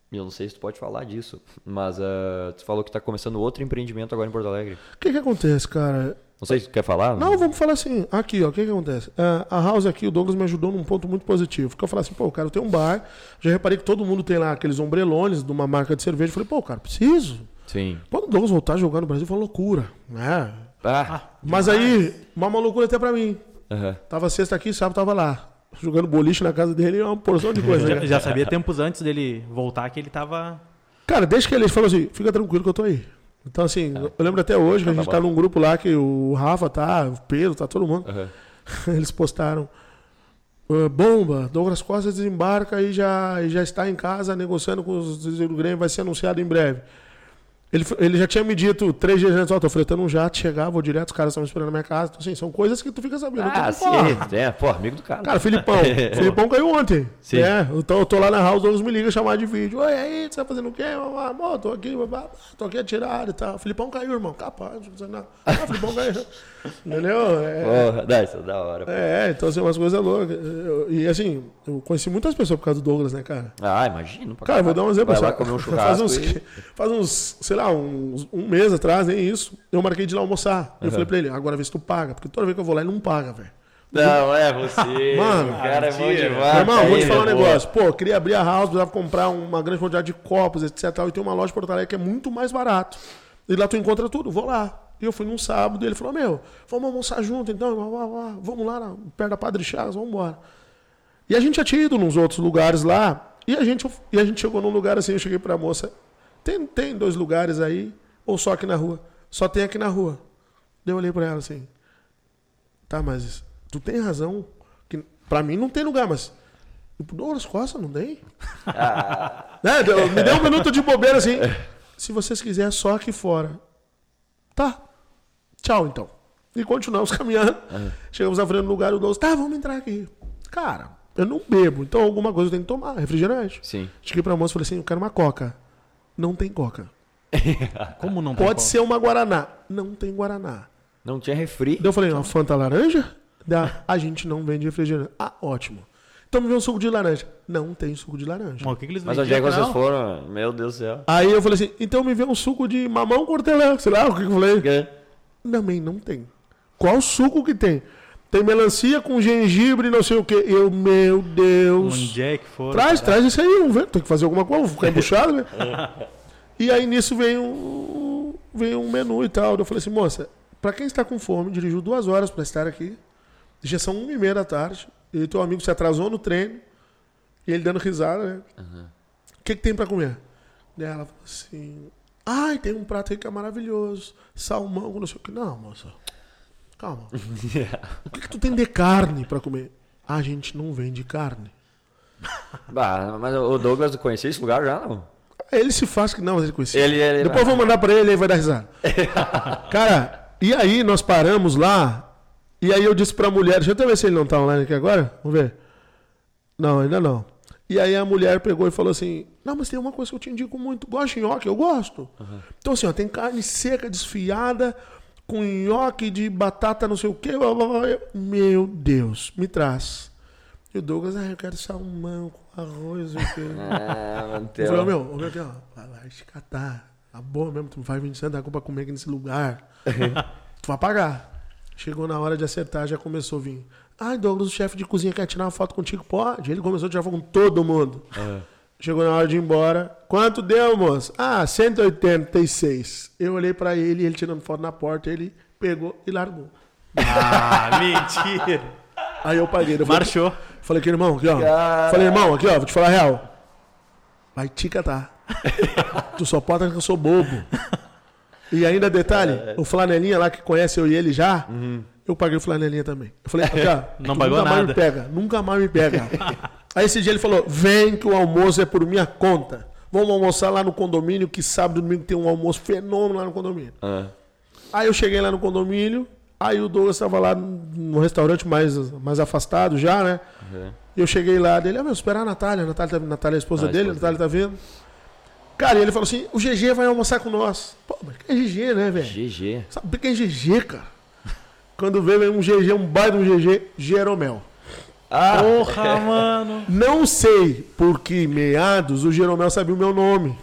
E eu não sei se tu pode falar disso. Mas ah, tu falou que tá começando outro empreendimento agora em Porto Alegre. O que que acontece, cara? Não sei se quer falar. Não, vamos falar assim. Aqui, ó, o que, que acontece? É, a House aqui, o Douglas me ajudou num ponto muito positivo. Porque eu falei assim, pô, cara, eu tenho um bar. Já reparei que todo mundo tem lá aqueles ombrelones de uma marca de cerveja. Eu falei, pô, cara, preciso. Sim. Quando o Douglas voltar a jogar no Brasil, foi uma loucura. Né? Ah, Mas aí, uma uma loucura até pra mim. aham. Tava sexta aqui, sábado tava lá. Jogando boliche na casa dele, é uma porção de coisa. Já, né? já sabia tempos antes dele voltar que ele tava. Cara, desde que ele falou assim, fica tranquilo que eu tô aí. Então, assim, eu lembro até hoje que a gente tá num grupo lá que o Rafa tá, o Pedro, tá todo mundo. aham. Eles postaram. "Ah, bomba, Douglas Costa desembarca e já, e já está em casa negociando com os do Grêmio, vai ser anunciado em breve. Ele, ele já tinha me dito três dias antes, ó, tô fretando um jato, chegar, vou direto, os caras estão me esperando na minha casa. Então, assim, são coisas que tu fica sabendo. Ah, Tu sim. É, pô, amigo do cara. Cara, Filipão. Filipão caiu ontem. Sim. Né? Eu, tô, eu tô lá na house, Douglas me liga chamar de vídeo. Oi, aí, você tá fazendo o quê? Bom, tô aqui, babá, tô aqui atirado e tal. Filipão caiu, irmão. Capaz, não precisa nada. Ah, Filipão caiu. Entendeu? É, Porra, dá, isso é da hora. pô. é, então assim, umas coisas loucas. Eu- e assim, eu conheci muitas pessoas por causa do Douglas, né, cara? Ah, imagino. Cara, eu vou dar um exemplo. Vai lá comer um faz, churrasco. uns, e- faz uns, sei lá, uns, um mês atrás, nem isso. Eu marquei de ir lá almoçar. Eu Aham. falei pra ele, agora vê se tu paga. Porque toda vez que eu vou lá, ele não paga, velho. Não, é você. Mano, o cara é bom demais. Meu irmão, vou te falar um meu negócio. Pô, eu queria abrir a house, precisava comprar uma grande quantidade de copos, etc. E tem uma loja em Porto Alegre que é muito mais barato. E lá tu encontra tudo, vou lá. E eu fui num sábado e ele falou: Meu, vamos almoçar junto então, vá, vá, vá. vamos lá, perto da Padre Chagas, vamos embora. E a gente já tinha ido nos outros lugares lá. E a gente, e a gente chegou num lugar assim, eu cheguei pra moça: Tem, tem dois lugares aí, ou só aqui na rua? Só tem aqui na rua. Daí eu olhei pra ela assim: Tá, mas tu tem razão. Que pra mim não tem lugar, mas. Pro Douglas Costa não tem? Né, me deu um minuto de bobeira assim. Se vocês quiserem, só aqui fora. Tá. Tchau, então. E continuamos caminhando. Chegamos à frente do lugar o Douglas, tá, vamos entrar aqui. Cara, eu não bebo, então alguma coisa eu tenho que tomar, refrigerante. Sim. Cheguei pra moça e falei assim, eu quero uma coca. Não tem coca. Como não tem Pode como? ser uma Guaraná. Não tem Guaraná. Não tinha refri. Daí eu falei, uma Fanta laranja? Daí, a gente não vende refrigerante. Ah, ótimo. Então me vê um suco de laranja. Não tem suco de laranja. Mas o que, que eles Mas onde é que vocês não? foram? Meu Deus do céu. Aí eu falei assim, então me vê um suco de mamão cortelã. Sei lá o que que eu falei. Também não tem. Qual suco que tem? Tem melancia com gengibre, não sei o que. Eu, meu Deus. Onde é que foram? Traz, traz isso aí, vamos ver. Tem que fazer alguma coisa, vou ficar embuchado, né? e aí nisso vem um, vem um menu e tal. Eu falei assim, moça, pra quem está com fome, dirigiu duas horas pra estar aqui. Já são uma e meia da tarde. E teu amigo se atrasou no treino. E ele dando risada, né? O que, que tem pra comer? Daí ela falou assim: Ai, tem um prato aí que é maravilhoso. Salmão, não sei o que. Não, moça. Calma. O que, que tu tem de carne pra comer? A gente não vende carne. Bah, mas o Douglas conhecia esse lugar já, não? Ele se faz que não, mas ele conhecia. Ele, ele... Depois eu vou mandar pra ele e vai dar risada. Cara, e aí nós paramos lá. E aí eu disse pra mulher, deixa eu até ver se ele não tá online aqui agora. Vamos ver. Não, ainda não. E aí a mulher pegou e falou assim: Não, mas tem uma coisa que eu te indico muito. Gosta de nhoque? Eu gosto. Então, assim, ó, tem carne seca, desfiada, com nhoque de batata, não sei o quê. blá, blá, blá. Eu, Meu Deus, me traz. E o Douglas, ah, eu quero salmão com arroz, não sei o quê. Ah, Eu falei, meu, meu, aqui, ó, vai, vai te catar. Tá bom mesmo, tu não vai vir de Santa Cruz pra comer aqui nesse lugar. tu vai pagar. Chegou na hora de acertar, já começou a vir. Ai, Douglas, o chefe de cozinha quer tirar uma foto contigo? Pode. Ele começou a tirar foto com todo mundo. Chegou na hora de ir embora. Quanto deu, moço? Ah, 186. Eu olhei pra ele, ele tirando foto na porta, ele pegou e largou. Ah, mentira. Aí eu paguei. Eu Marchou. Falei aqui, irmão, aqui, ó. Cara. Falei, irmão, aqui, ó, vou te falar a real. Vai te catar. tu só pode achar que eu sou bobo. E ainda detalhe, o flanelinha lá que conhece eu e ele já, eu paguei o flanelinha também. Eu falei, aqui, ó, Não pagou nunca mais nada. me pega, nunca mais me pega. Aí esse dia ele falou, vem que o almoço é por minha conta. Vamos almoçar lá no condomínio, que sábado e domingo tem um almoço fenômeno lá no condomínio. Ah. Aí eu cheguei lá no condomínio, aí o Douglas estava lá no restaurante mais, mais afastado já, né? Uhum. E eu cheguei lá dele, ah, meu, esperar a Natália, a Natália, tá, Natália é a esposa Ah, dele, a Natália tá vindo. Cara, e ele falou assim, o GG vai almoçar com nós. Pô, mas que é GG, né, velho? GG. Sabe que é GG, cara? Quando vem um GG, um baita um GG, Jeromel. Ah, Porra, mano. Não sei por que meados o Jeromel sabia o meu nome.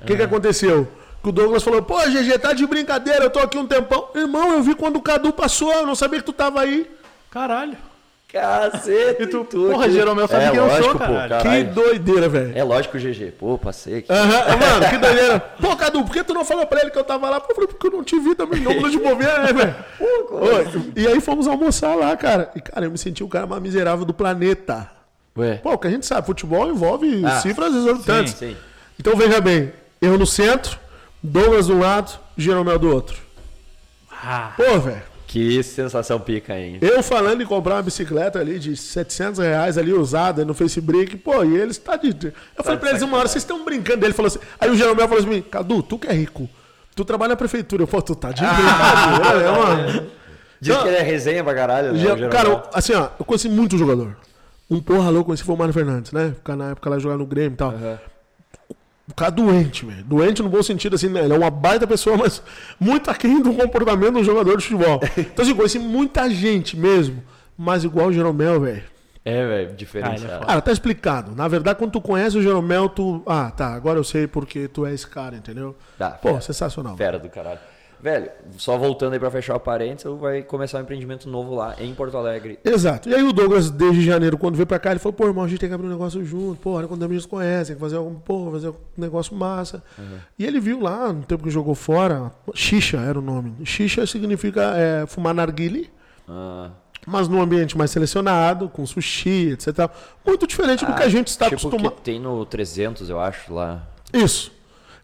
O que, que aconteceu? Que o Douglas falou, pô, GG, tá de brincadeira, eu tô aqui um tempão. Irmão, eu vi quando o Cadu passou, eu não sabia que tu tava aí. Caralho. Cacete. E tu- tu porra, aqui. Jeromel sabe é, quem eu sou, lógico, caralho. Pô, Que caralho. doideira, velho. É lógico GG. Pô, passei aqui. Aham, Mano, que doideira. Pô, Cadu, por que tu não falou pra ele que eu tava lá? Pô, porque eu não te vi também, não de bobeira, né, velho? E aí fomos almoçar lá, cara. E, cara, eu me senti o cara mais miserável do planeta. Ué. Pô, o que a gente sabe, futebol envolve Ah, cifras exorbitantes. Sim. Então veja bem, eu no centro, Douglas de um lado, Jeromel do outro. Ah, Pô, velho, Que sensação pica, hein? eu falando em comprar uma bicicleta ali de 700 reais ali usada no Facebook, pô, e eles tá de. Eu falei de pra eles uma hora, vocês estão brincando. Ele falou assim. Aí o Jeromel falou assim: Cadu, tu que é rico, tu trabalha na prefeitura. Eu falei, tu tá de brincadeira, né, mano? Diz Não. que ele é resenha pra caralho, né? Já- cara, assim, ó, eu conheci muito jogador. Um porra louco, conheci foi o Mário Fernandes, né? Ficar na época lá jogar no Grêmio e tal. Aham. O cara doente, velho. Doente no bom sentido, assim, né? Ele é uma baita pessoa, mas muito aquém do comportamento do jogador de futebol. Então, assim, conheci muita gente mesmo, mas igual o Jeromel, velho. É, velho, Ah, ele é foda. Cara, tá explicado. Na verdade, quando tu conhece o Jeromel, tu. Ah, tá, agora eu sei porque tu é esse cara, entendeu? Tá, Pô, fera, sensacional. fera do caralho. Velho, só voltando aí pra fechar o parênteses, eu vai começar um empreendimento novo lá em Porto Alegre. Exato. E aí o Douglas, desde janeiro, quando veio pra cá, ele falou, pô, irmão, a gente tem que abrir um negócio junto, pô, olha quando a gente conhece, tem que fazer algum, pô, fazer um negócio massa. E ele viu lá, no tempo que jogou fora, xixa era o nome. Xixa significa é, fumar narguile, Ah, mas num ambiente mais selecionado, com sushi, etc. Muito diferente do que a gente está tipo acostumado. que tem no 300, eu acho, lá. Isso.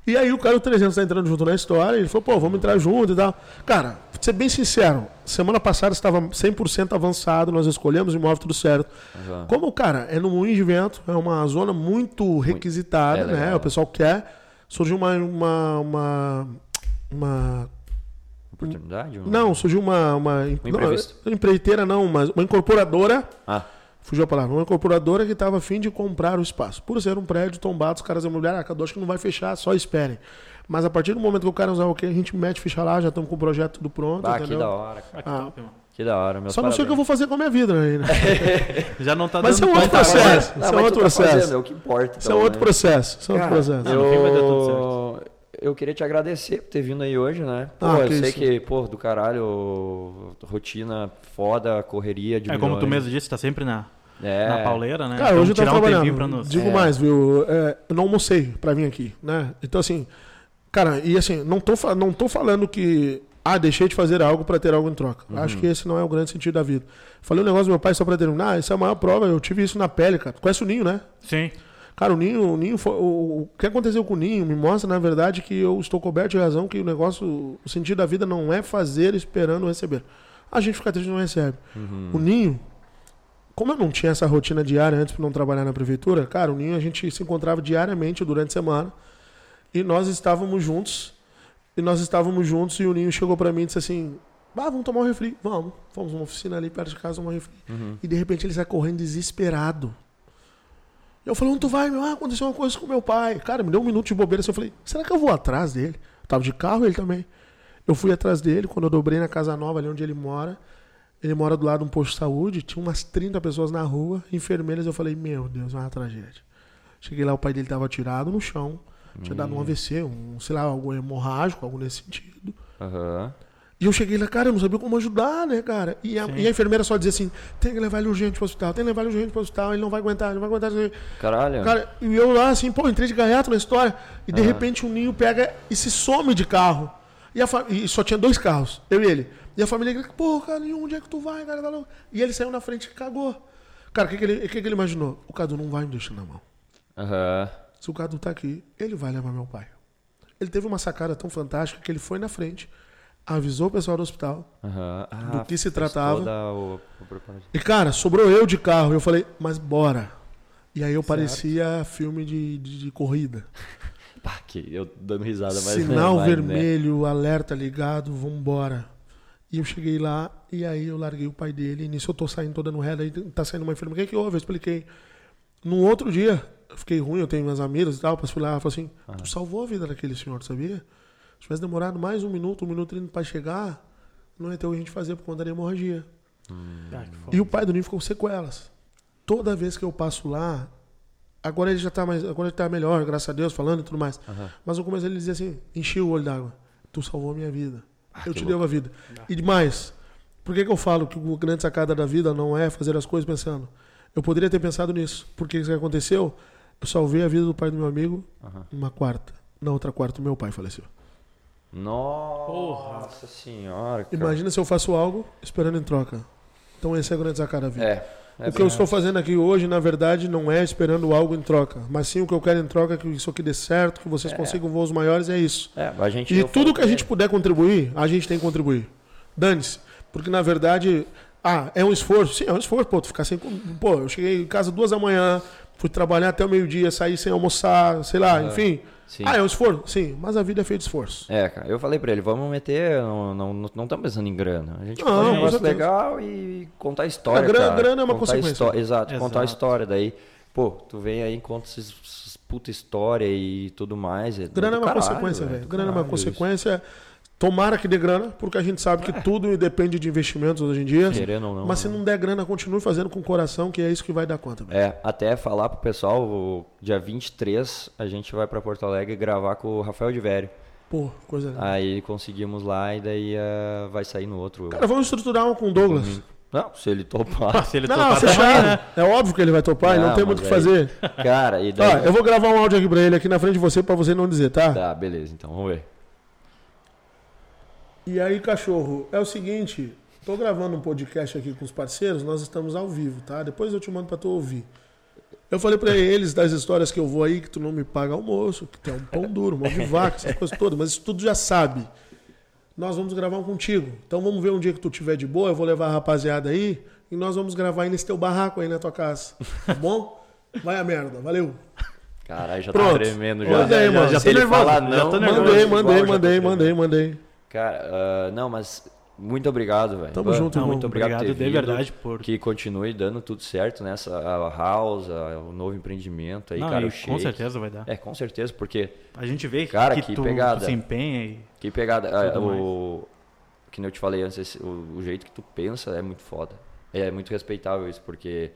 E aí o cara do 300 tá entrando junto na história, ele falou, pô, vamos entrar junto e tal. Cara, pra ser bem sincero, semana passada estava 100% avançado, nós escolhemos o imóvel tudo certo. Aham. Como, cara, é no Moinho de Vento, é uma zona muito requisitada, é né? O pessoal quer. Surgiu uma... uma, uma, uma- Oportunidade? não, surgiu uma... Uma, não, empreiteira não, mas uma incorporadora Ah, Fugiu a palavra. Uma incorporadora que estava a fim de comprar o espaço. Por ser um prédio tombado, os caras imobiliários, ah, acho que não vai fechar, só esperem. Mas a partir do momento que o cara usar o quê, a gente mete ficha lá, já estamos com o projeto tudo pronto, bah, que da hora, cara. Ah, que Ah. top, mano. Que da hora, meus Só não sei o que eu vou fazer com a minha vida aí, né? Já não tá Mas isso dando é um outro agora. processo. Isso é mas outro tá processo. é o que importa. Isso é então, outro né? processo. Isso é outro processo. Eu... eu queria te agradecer por ter vindo aí hoje, né? Pô, Ah, eu que sei isso. que, pô, do caralho, rotina foda, correria de É como tu milhões. mesmo disse, tá sempre na, É, na pauleira, né? Cara, Então, hoje eu um trabalhando. nos... Digo É. mais, viu? É, eu não almocei pra vir aqui, né? Então, assim, cara, e assim, não tô, não tô falando que. Ah, deixei de fazer algo pra ter algo em troca. Uhum. Acho que esse não é o grande sentido da vida. Falei um negócio do meu pai só pra terminar. Ah, isso é a maior prova. Eu tive isso na pele, cara. Conhece o Ninho, né? Sim. Cara, o Ninho, o Ninho foi, o, o que aconteceu com o Ninho me mostra, na verdade, que eu estou coberto de razão que o negócio, o sentido da vida não é fazer esperando receber. A gente fica triste e não recebe. Uhum. O Ninho, como eu não tinha essa rotina diária antes de não trabalhar na prefeitura, cara, o Ninho a gente se encontrava diariamente durante a semana e nós estávamos juntos. E nós estávamos juntos e o Ninho chegou pra mim e disse assim: Ah, vamos tomar um refri. Vamos. Fomos numa oficina ali perto de casa tomar um refri. Uhum. E de repente ele sai correndo desesperado. Eu falei, onde tu vai, meu? Ah, aconteceu uma coisa com meu pai. Cara, me deu um minuto de bobeira assim. Eu falei, será que eu vou atrás dele? Eu tava de carro, ele também. Eu fui atrás dele, quando eu dobrei na casa nova, ali onde ele mora. Ele mora do lado de um posto de saúde, tinha umas 30 pessoas na rua, enfermeiras. Eu falei, meu Deus, é uma tragédia. Cheguei lá, o pai dele tava tirado no chão. Tinha dado um AVC, um, sei lá, algo hemorrágico, algo nesse sentido. Aham. E eu cheguei lá, cara, eu não sabia como ajudar, né, cara? E a, e a enfermeira só dizia assim: tem que levar ele urgente pro hospital, tem que levar ele urgente pro hospital, ele não vai aguentar, ele não vai aguentar. Caralho. Cara, e eu lá assim, pô, entrei de gaiato na história. E de Aham. repente o ninho pega e se some de carro. E, a e só tinha dois carros, eu e ele. E a família grita, pô, cara, Ninho, onde é que tu vai, cara? Tá louco?" E ele saiu na frente e cagou. Cara, o que, que, ele, que, que ele imaginou? O Cadu não vai me deixar na mão. Aham. Se o Cadu tá aqui, ele vai levar meu pai. Ele teve uma sacada tão fantástica que ele foi na frente, avisou o pessoal do hospital, Aham. Ah, do que se tratava. o-. E, cara, sobrou eu de carro. Eu falei, mas bora. E aí eu parecia filme de, de, de corrida. Pá, que eu dando risada, mas Sinal mas, né? vermelho, alerta ligado, vambora. E eu cheguei lá, e aí eu larguei o pai dele. E nisso eu tô saindo, tô dando ré, aí tá saindo uma enfermeira. O que, que houve? Eu expliquei. No outro dia, eu fiquei ruim, eu tenho minhas amigas e tal, passei lá, ela falou assim, tu salvou a vida daquele senhor, sabia? Se tivesse demorado mais um minuto, um minuto e trinta pra chegar, não ia ter o que a gente fazer por conta da hemorragia. Ah, que foda. E o pai do Ninho ficou com sequelas. Toda vez que eu passo lá, agora ele já tá mais, agora ele tá melhor, graças a Deus, falando e tudo mais. Aham. Mas no começo ele dizia assim: enchi o olho d'água. Tu salvou a minha vida. Eu que te devo a vida. E demais. Por que, que eu falo que o grande sacada da vida não é fazer as coisas pensando? Eu poderia ter pensado nisso. Porque isso que aconteceu? Eu salvei a vida do pai do meu amigo Aham. numa quarta. Na outra quarta, meu pai faleceu. Nossa senhora. cara. Imagina se eu faço algo esperando em troca. Então esse é o grande sacada da vida. É. é o que eu estou fazendo aqui hoje, na verdade, não é esperando algo em troca, mas sim o que eu quero em troca é que isso aqui dê certo, que vocês É. consigam voos maiores, é isso. É, a gente. E tudo que a gente puder contribuir, a gente tem que contribuir. Dane-se. Porque, na verdade, ah, é um esforço. Sim, é um esforço, pô, tu ficar sem. Pô, eu cheguei em casa duas da manhã, fui trabalhar até o meio-dia, saí sem almoçar, sei lá, enfim. Sim. Ah, é um esforço? Sim, mas a vida é feita de esforço. É, cara, eu falei pra ele, vamos meter, não estamos não, não estamos pensando em grana. A gente Não, faz um negócio legal e contar a história, A grana- cara. grana é uma Contar consequência. histó- Exato, contar a Exato. história. Daí, pô, tu vem aí, conta essas, essas puta história e tudo mais. Grana é uma caralho, consequência, velho. do Grana é uma caralho isso. Tomara que dê grana, porque a gente sabe que tudo depende de investimentos hoje em dia. Querendo ou não. Mas se né? não der grana, continue fazendo com o coração, que é isso que vai dar conta. É, até falar pro pessoal, o dia 23 a gente vai pra Porto Alegre gravar com o Rafael de Vério. Pô, coisa linda. Aí conseguimos lá e daí eh, vai sair no outro. Cara, vamos estruturar um com o Douglas. Não, se ele Ah, topar. se ele Não, topar fechado. também, né? É óbvio que ele vai topar e não Não, tem muito o que fazer. Cara, e Ó, daí. eu vou gravar um áudio aqui pra ele aqui na frente de você pra você não dizer, tá? Tá, beleza, então vamos ver. E aí, cachorro, é o seguinte, tô gravando um podcast aqui com os parceiros, nós estamos ao vivo, tá? Depois eu te mando pra tu ouvir. Eu falei pra eles das histórias que eu vou aí, que tu não me paga almoço, que tu é um pão duro, mão de vaca, essas coisas todas, mas isso tudo já sabe. Nós vamos gravar um contigo. Então vamos ver um dia que tu tiver de boa, eu vou levar a rapaziada aí e nós vamos gravar aí nesse teu barraco aí na tua casa. Tá bom? Vai a merda, valeu. Caralho, já Pronto. tá tremendo já. Manda aí, mano. já Se tô ele nervoso, falar já não, tô mano, nervoso. Mandei, mandei, já tô mandei, mandei, mandei. Cara, ah, não, mas muito obrigado, velho. Tamo junto, Não, muito obrigado obrigado, de vindo. verdade, por... Que continue dando tudo certo nessa a house, a- o novo empreendimento aí, Não, cara. e o com shake. certeza vai dar. É, com certeza, porque A gente vê Cara, que, que tu, pegada. tu se empenha e... que pegada, ah, o que nem eu te falei antes, esse- o, o jeito que tu pensa é muito foda. É muito respeitável isso, porque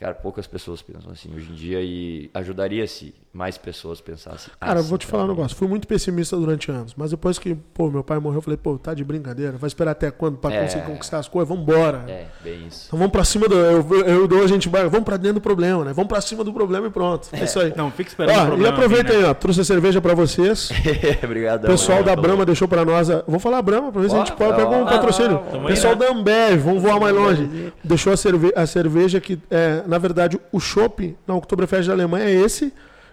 cara, poucas pessoas pensam assim hoje em dia e ajudaria se mais pessoas pensassem. Cara, eu assim vou te falar um negócio. Fui muito pessimista durante anos. Mas depois que, pô, meu pai morreu, eu falei, pô, tá de brincadeira. Vai esperar até quando pra É. conseguir conquistar as coisas? Vambora. É, bem isso. Então vamos pra cima do. Eu, eu dou a gente. vai, Vamos pra dentro do problema, né? Vamos pra cima do problema e pronto. É, isso aí. Não, fica esperando o Ó, e problema aproveita vir, né? aí, ó. Trouxe a cerveja pra vocês. Obrigadão. O pessoal mano. da Brahma deixou pra nós. a- Vou falar Brahma pra ver se a gente Ó, pode pegar um ó, patrocínio. ó, O pessoal da Ambev, vamos voar mais longe. Deixou a, cerve a cerveja que, é, na verdade, o chopp na Oktoberfest da Alemanha é esse,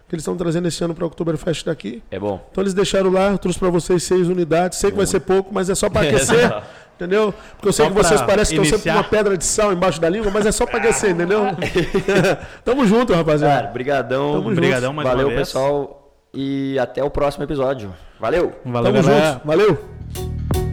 que eles estão trazendo esse ano pra Oktoberfest daqui. É bom. Então eles deixaram lá, eu trouxe pra vocês seis unidades. Sei que vai ser pouco, mas é só pra aquecer. Entendeu? Porque eu sei Só que vocês parecem que estão sempre com uma pedra de sal embaixo da língua, mas é só pra aquecer, entendeu? Tamo junto, rapaziada. Cara, brigadão. Tamo junto. Obrigadão mais Valeu, uma vez. pessoal. E até o próximo episódio. Valeu! Valeu, Tamo galera. junto. Valeu.